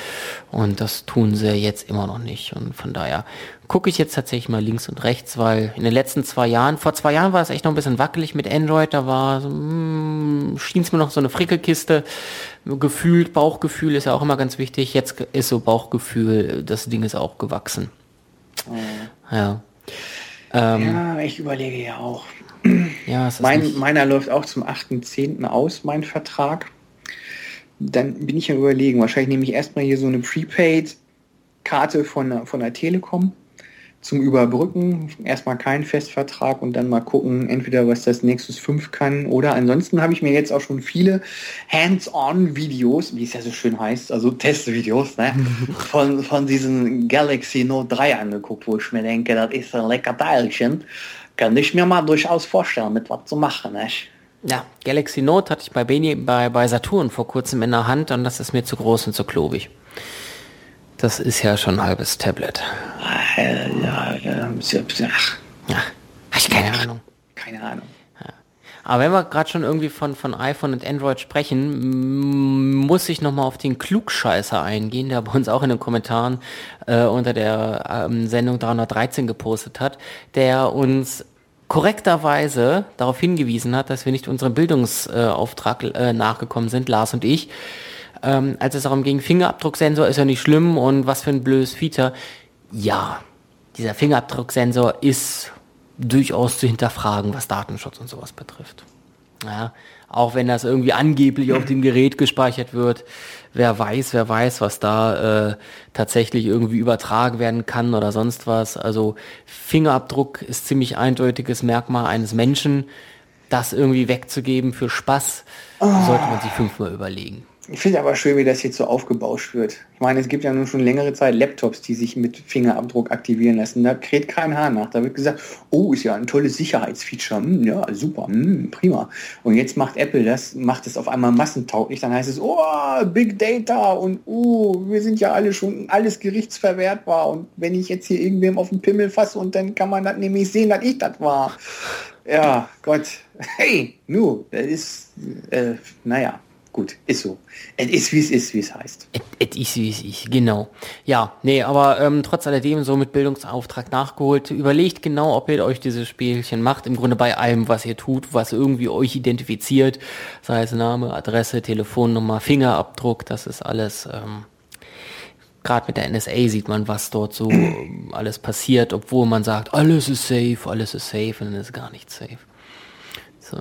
und das tun sie jetzt immer noch nicht. Und von daher gucke ich jetzt tatsächlich mal links und rechts, weil in den letzten zwei Jahren, vor zwei Jahren war es echt noch ein bisschen wackelig mit Android, da war, so, hm, schien es mir noch so eine Frickelkiste, gefühlt, Bauchgefühl ist ja auch immer ganz wichtig, jetzt ist so Bauchgefühl, das Ding ist auch gewachsen. Mhm. Ja. Ähm, ja, ich überlege ja auch. (clears throat) Ja, mein, meiner läuft auch zum 8.10. aus, mein Vertrag. Dann bin ich ja überlegen, wahrscheinlich nehme ich erstmal hier so eine Prepaid-Karte von, von der Telekom zum Überbrücken. Erstmal keinen Festvertrag und dann mal gucken, entweder was das Nexus 5 kann oder ansonsten habe ich mir jetzt auch schon viele Hands-on-Videos, wie es ja so schön heißt, also Testvideos, ne, (laughs) von, von diesem Galaxy Note 3 angeguckt, wo ich mir denke, das ist ein lecker Teilchen. Kann ich mir mal durchaus vorstellen, mit was zu machen. Ne? Ja, Galaxy Note hatte ich bei, Beni, bei, bei Saturn vor kurzem in der Hand und das ist mir zu groß und zu klobig. Das ist ja schon ein halbes Tablet. Ja, ja, ja, ach, ich keine Ahnung. Keine Ahnung. Aber wenn wir gerade schon irgendwie von, von iPhone und Android sprechen, muss ich nochmal auf den Klugscheißer eingehen, der bei uns auch in den Kommentaren äh, unter der ähm, Sendung 313 gepostet hat, der uns korrekterweise darauf hingewiesen hat, dass wir nicht unserem Bildungsauftrag äh, nachgekommen sind, Lars und ich, ähm, als es darum ging, Fingerabdrucksensor ist ja nicht schlimm und was für ein blödes Feature. Ja, dieser Fingerabdrucksensor ist durchaus zu hinterfragen, was Datenschutz und sowas betrifft. Ja, auch wenn das irgendwie angeblich auf dem Gerät gespeichert wird, wer weiß, wer weiß, was da äh, tatsächlich irgendwie übertragen werden kann oder sonst was. Also Fingerabdruck ist ziemlich eindeutiges Merkmal eines Menschen. Das irgendwie wegzugeben für Spaß, oh. sollte man sich fünfmal überlegen. Ich finde aber schön, wie das jetzt so aufgebauscht wird. Ich meine, es gibt ja nun schon längere Zeit Laptops, die sich mit Fingerabdruck aktivieren lassen. Da kräht kein Haar nach. Da wird gesagt, oh, ist ja ein tolles Sicherheitsfeature. Hm, ja, super, hm, prima. Und jetzt macht Apple das, macht es auf einmal massentauglich. Dann heißt es, oh, Big Data und oh, wir sind ja alle schon alles gerichtsverwertbar. Und wenn ich jetzt hier irgendwem auf den Pimmel fasse und dann kann man das nämlich sehen, dass ich das war. Ja, Gott. Hey, nu, das ist, äh, naja gut, ist so. Es ist, wie es ist, wie es heißt. Es ist, wie es ist, genau. Ja, nee, aber ähm, trotz alledem so mit Bildungsauftrag nachgeholt. Überlegt genau, ob ihr euch dieses Spielchen macht. Im Grunde bei allem, was ihr tut, was irgendwie euch identifiziert. Sei es Name, Adresse, Telefonnummer, Fingerabdruck, das ist alles... Ähm, Gerade mit der NSA sieht man, was dort so alles passiert, obwohl man sagt, alles ist safe, alles ist safe und dann ist gar nicht safe. So.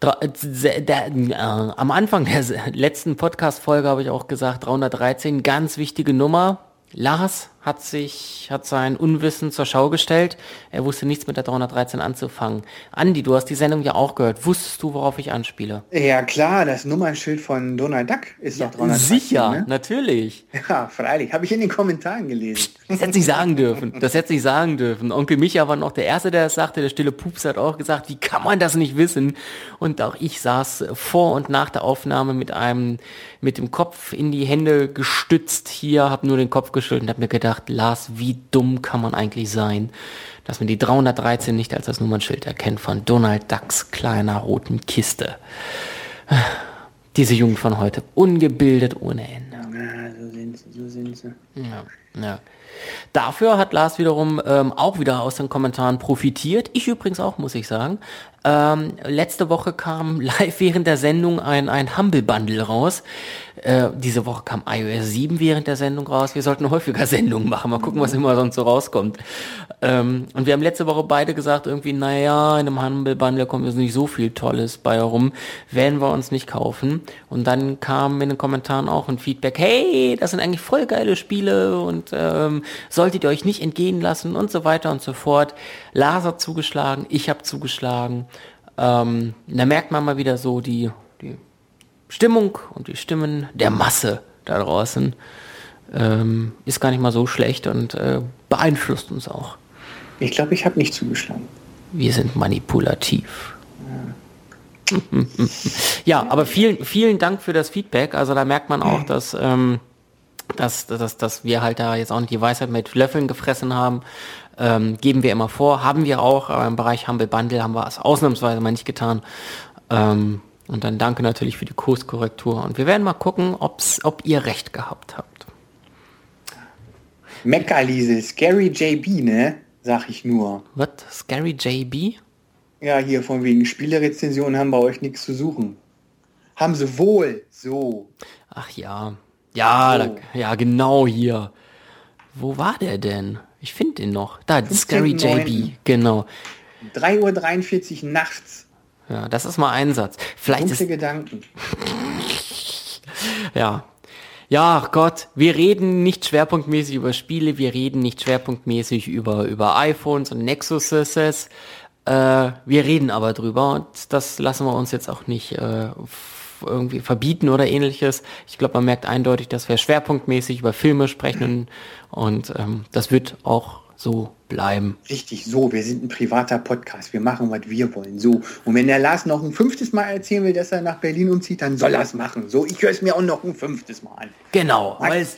Äh, am Anfang der letzten Podcast-Folge habe ich auch gesagt, 313, ganz wichtige Nummer. Lars hat sich, hat sein Unwissen zur Schau gestellt. Er wusste nichts mit der 313 anzufangen. Andi, du hast die Sendung ja auch gehört. Wusstest du, worauf ich anspiele? Ja, klar, das Nummernschild von Donald Duck ist ja, doch 313. Sicher, ne? natürlich. Ja, freilich. Habe ich in den Kommentaren gelesen. Das hätte ich sagen dürfen. Das hätte ich sagen dürfen. Onkel Micha war noch der Erste, der das sagte. Der stille Pups hat auch gesagt, wie kann man das nicht wissen? Und auch ich saß vor und nach der Aufnahme mit einem, mit dem Kopf in die Hände gestützt hier, habe nur den Kopf geschüttelt und habe mir gedacht, gedacht, Lars, wie dumm kann man eigentlich sein, dass man die 313 nicht als das Nummernschild erkennt von Donald Ducks kleiner roten Kiste. Diese Jugend von heute, ungebildet ohne Ende. Ja, so sind sie, so sind sie. Ja, ja. Dafür hat Lars wiederum ähm, auch wieder aus den Kommentaren profitiert. Ich übrigens auch, muss ich sagen. Ähm, letzte Woche kam (laughs) live während der Sendung ein, ein Humble Bundle raus. Äh, diese Woche kam iOS 7 während der Sendung raus. Wir sollten häufiger (laughs) Sendungen machen. Mal gucken, was immer sonst so rauskommt. Ähm, und wir haben letzte Woche beide gesagt, irgendwie, naja, in einem Humble Bundle kommt jetzt nicht so viel Tolles bei herum. Werden wir uns nicht kaufen. Und dann kam in den Kommentaren auch ein Feedback, hey, das sind eigentlich voll geile Spiele und ähm, solltet ihr euch nicht entgehen lassen und so weiter und so fort. Lars hat zugeschlagen, ich habe zugeschlagen. Ähm, da merkt man mal wieder so die, die Stimmung und die Stimmen der Masse da draußen ähm, ist gar nicht mal so schlecht und äh, beeinflusst uns auch. Ich glaube, ich habe nicht zugeschlagen. Wir sind manipulativ. Ja. ja, aber vielen, vielen Dank für das Feedback. Also da merkt man auch, dass, ähm, dass, dass, dass wir halt da jetzt auch nicht die Weisheit mit Löffeln gefressen haben. Ähm, geben wir immer vor, haben wir auch, aber im Bereich Humble Bundle haben wir es ausnahmsweise mal nicht getan. Ähm, und dann danke natürlich für die Kurskorrektur. Und wir werden mal gucken, ob's, ob ihr recht gehabt habt. Meckerliese, Scary JB, ne? Sag ich nur. Was? Scary JB? Ja, hier von wegen Spielerezensionen haben bei euch nichts zu suchen. Haben sie wohl, so. Ach ja. Ja, so. da, ja, genau hier. Wo war der denn? Ich finde den noch. Da, Scary JB, genau. 3.43 Uhr nachts. Ja, das ist mal ein Satz. Vielleicht Dunkle ist, Gedanken. (laughs) ja. Ja, Gott, wir reden nicht schwerpunktmäßig über Spiele, wir reden nicht schwerpunktmäßig über, über iPhones und Nexuses. Äh, wir reden aber drüber und das lassen wir uns jetzt auch nicht äh, irgendwie verbieten oder ähnliches. Ich glaube, man merkt eindeutig, dass wir schwerpunktmäßig über Filme sprechen und ähm, das wird auch so bleiben. Richtig, so, wir sind ein privater Podcast, wir machen, was wir wollen, so. Und wenn der Lars noch ein fünftes Mal erzählen will, dass er nach Berlin umzieht, dann soll er es machen. So, ich höre es mir auch noch ein fünftes Mal an. Genau, weil es.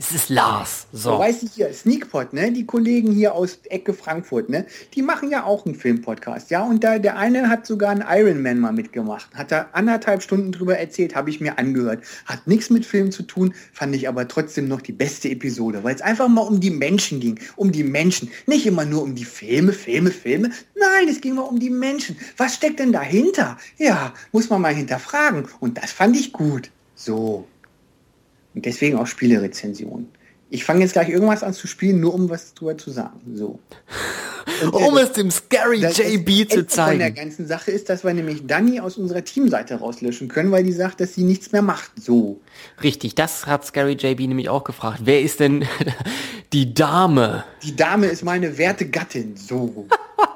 Es ist Lars. So. So. Weißt hier, Sneakpot, ne? Die Kollegen hier aus Ecke Frankfurt, ne? Die machen ja auch einen Filmpodcast, ja? Und da der eine hat sogar einen Iron Man mal mitgemacht. Hat da anderthalb Stunden drüber erzählt, habe ich mir angehört. Hat nichts mit Film zu tun, fand ich aber trotzdem noch die beste Episode, weil es einfach mal um die Menschen ging. Um die Menschen. Nicht immer nur um die Filme, Filme, Filme. Nein, es ging mal um die Menschen. Was steckt denn dahinter? Ja, muss man mal hinterfragen. Und das fand ich gut. So. Und deswegen auch Spielerezensionen. Ich fange jetzt gleich irgendwas an zu spielen, nur um was drüber zu sagen. So. (laughs) Und, Um äh, es dem Scary JB zu Von der zeigen. ganzen Sache ist, dass wir nämlich Dani aus unserer Teamseite rauslöschen können, weil die sagt, dass sie nichts mehr macht. So. Richtig, das hat Scary JB nämlich auch gefragt. Wer ist denn (laughs) die Dame? Die Dame ist meine werte Gattin. So. (laughs)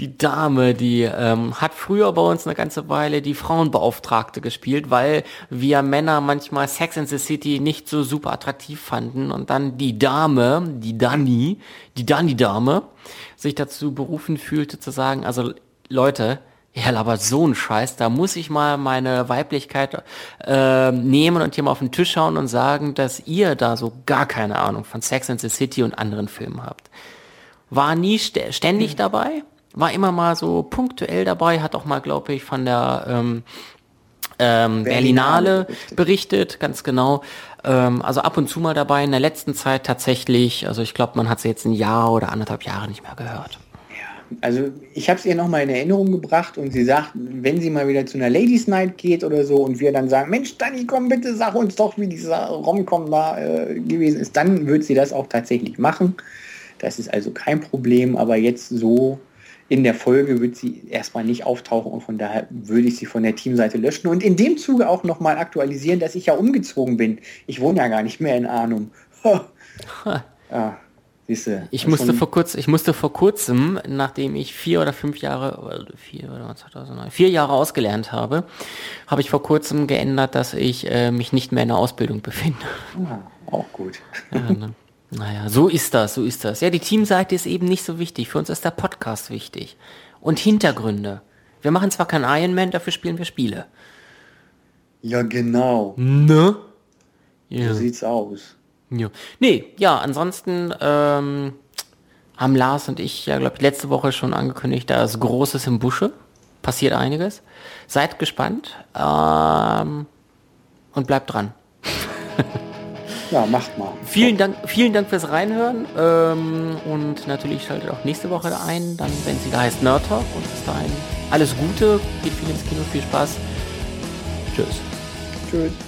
Die Dame, die ähm, hat früher bei uns eine ganze Weile die Frauenbeauftragte gespielt, weil wir Männer manchmal Sex in the City nicht so super attraktiv fanden. Und dann die Dame, die Dani, die Dani-Dame, sich dazu berufen fühlte zu sagen, also Leute, ja, aber so ein Scheiß, da muss ich mal meine Weiblichkeit äh, nehmen und hier mal auf den Tisch schauen und sagen, dass ihr da so gar keine Ahnung von Sex in the City und anderen Filmen habt. War nie st ständig dabei, war immer mal so punktuell dabei, hat auch mal, glaube ich, von der ähm, ähm, Berlinale berichtet. berichtet, ganz genau. Ähm, also ab und zu mal dabei, in der letzten Zeit tatsächlich, also ich glaube, man hat sie jetzt ein Jahr oder anderthalb Jahre nicht mehr gehört. Also ich habe es ihr nochmal in Erinnerung gebracht und sie sagt, wenn sie mal wieder zu einer Ladies Night geht oder so und wir dann sagen, Mensch, Dani, komm bitte, sag uns doch, wie dieser Romcom da äh, gewesen ist, dann wird sie das auch tatsächlich machen. Das ist also kein Problem, aber jetzt so in der Folge wird sie erstmal nicht auftauchen und von daher würde ich sie von der Teamseite löschen und in dem Zuge auch nochmal aktualisieren, dass ich ja umgezogen bin. Ich wohne ja gar nicht mehr in Arnum. (laughs) Ah, siehste, Ich musste vor kurz, ich musste vor kurzem, nachdem ich vier oder fünf Jahre, vier oder 2009, vier Jahre ausgelernt habe, habe ich vor kurzem geändert, dass ich äh, mich nicht mehr in der Ausbildung befinde. Ah, auch gut. Ja, ne? Naja, so ist das, so ist das. Ja, die Teamseite ist eben nicht so wichtig. Für uns ist der Podcast wichtig. Und Hintergründe. Wir machen zwar kein Iron Man, dafür spielen wir Spiele. Ja, genau. Ne? So Ja. sieht's aus. ja. Nee, ja, ansonsten ähm, haben Lars und ich ja, glaube ich, letzte Woche schon angekündigt, da ist Großes im Busche. Passiert einiges. Seid gespannt. Ähm, und bleibt dran. (laughs) Ja, macht mal. Vielen Dank, vielen Dank fürs Reinhören. Ähm, und natürlich schaltet auch nächste Woche ein, dann, wenn es wieder heißt Nerd Talk. Und bis dahin alles Gute, geht viel ins Kino, viel Spaß. Tschüss. Tschüss.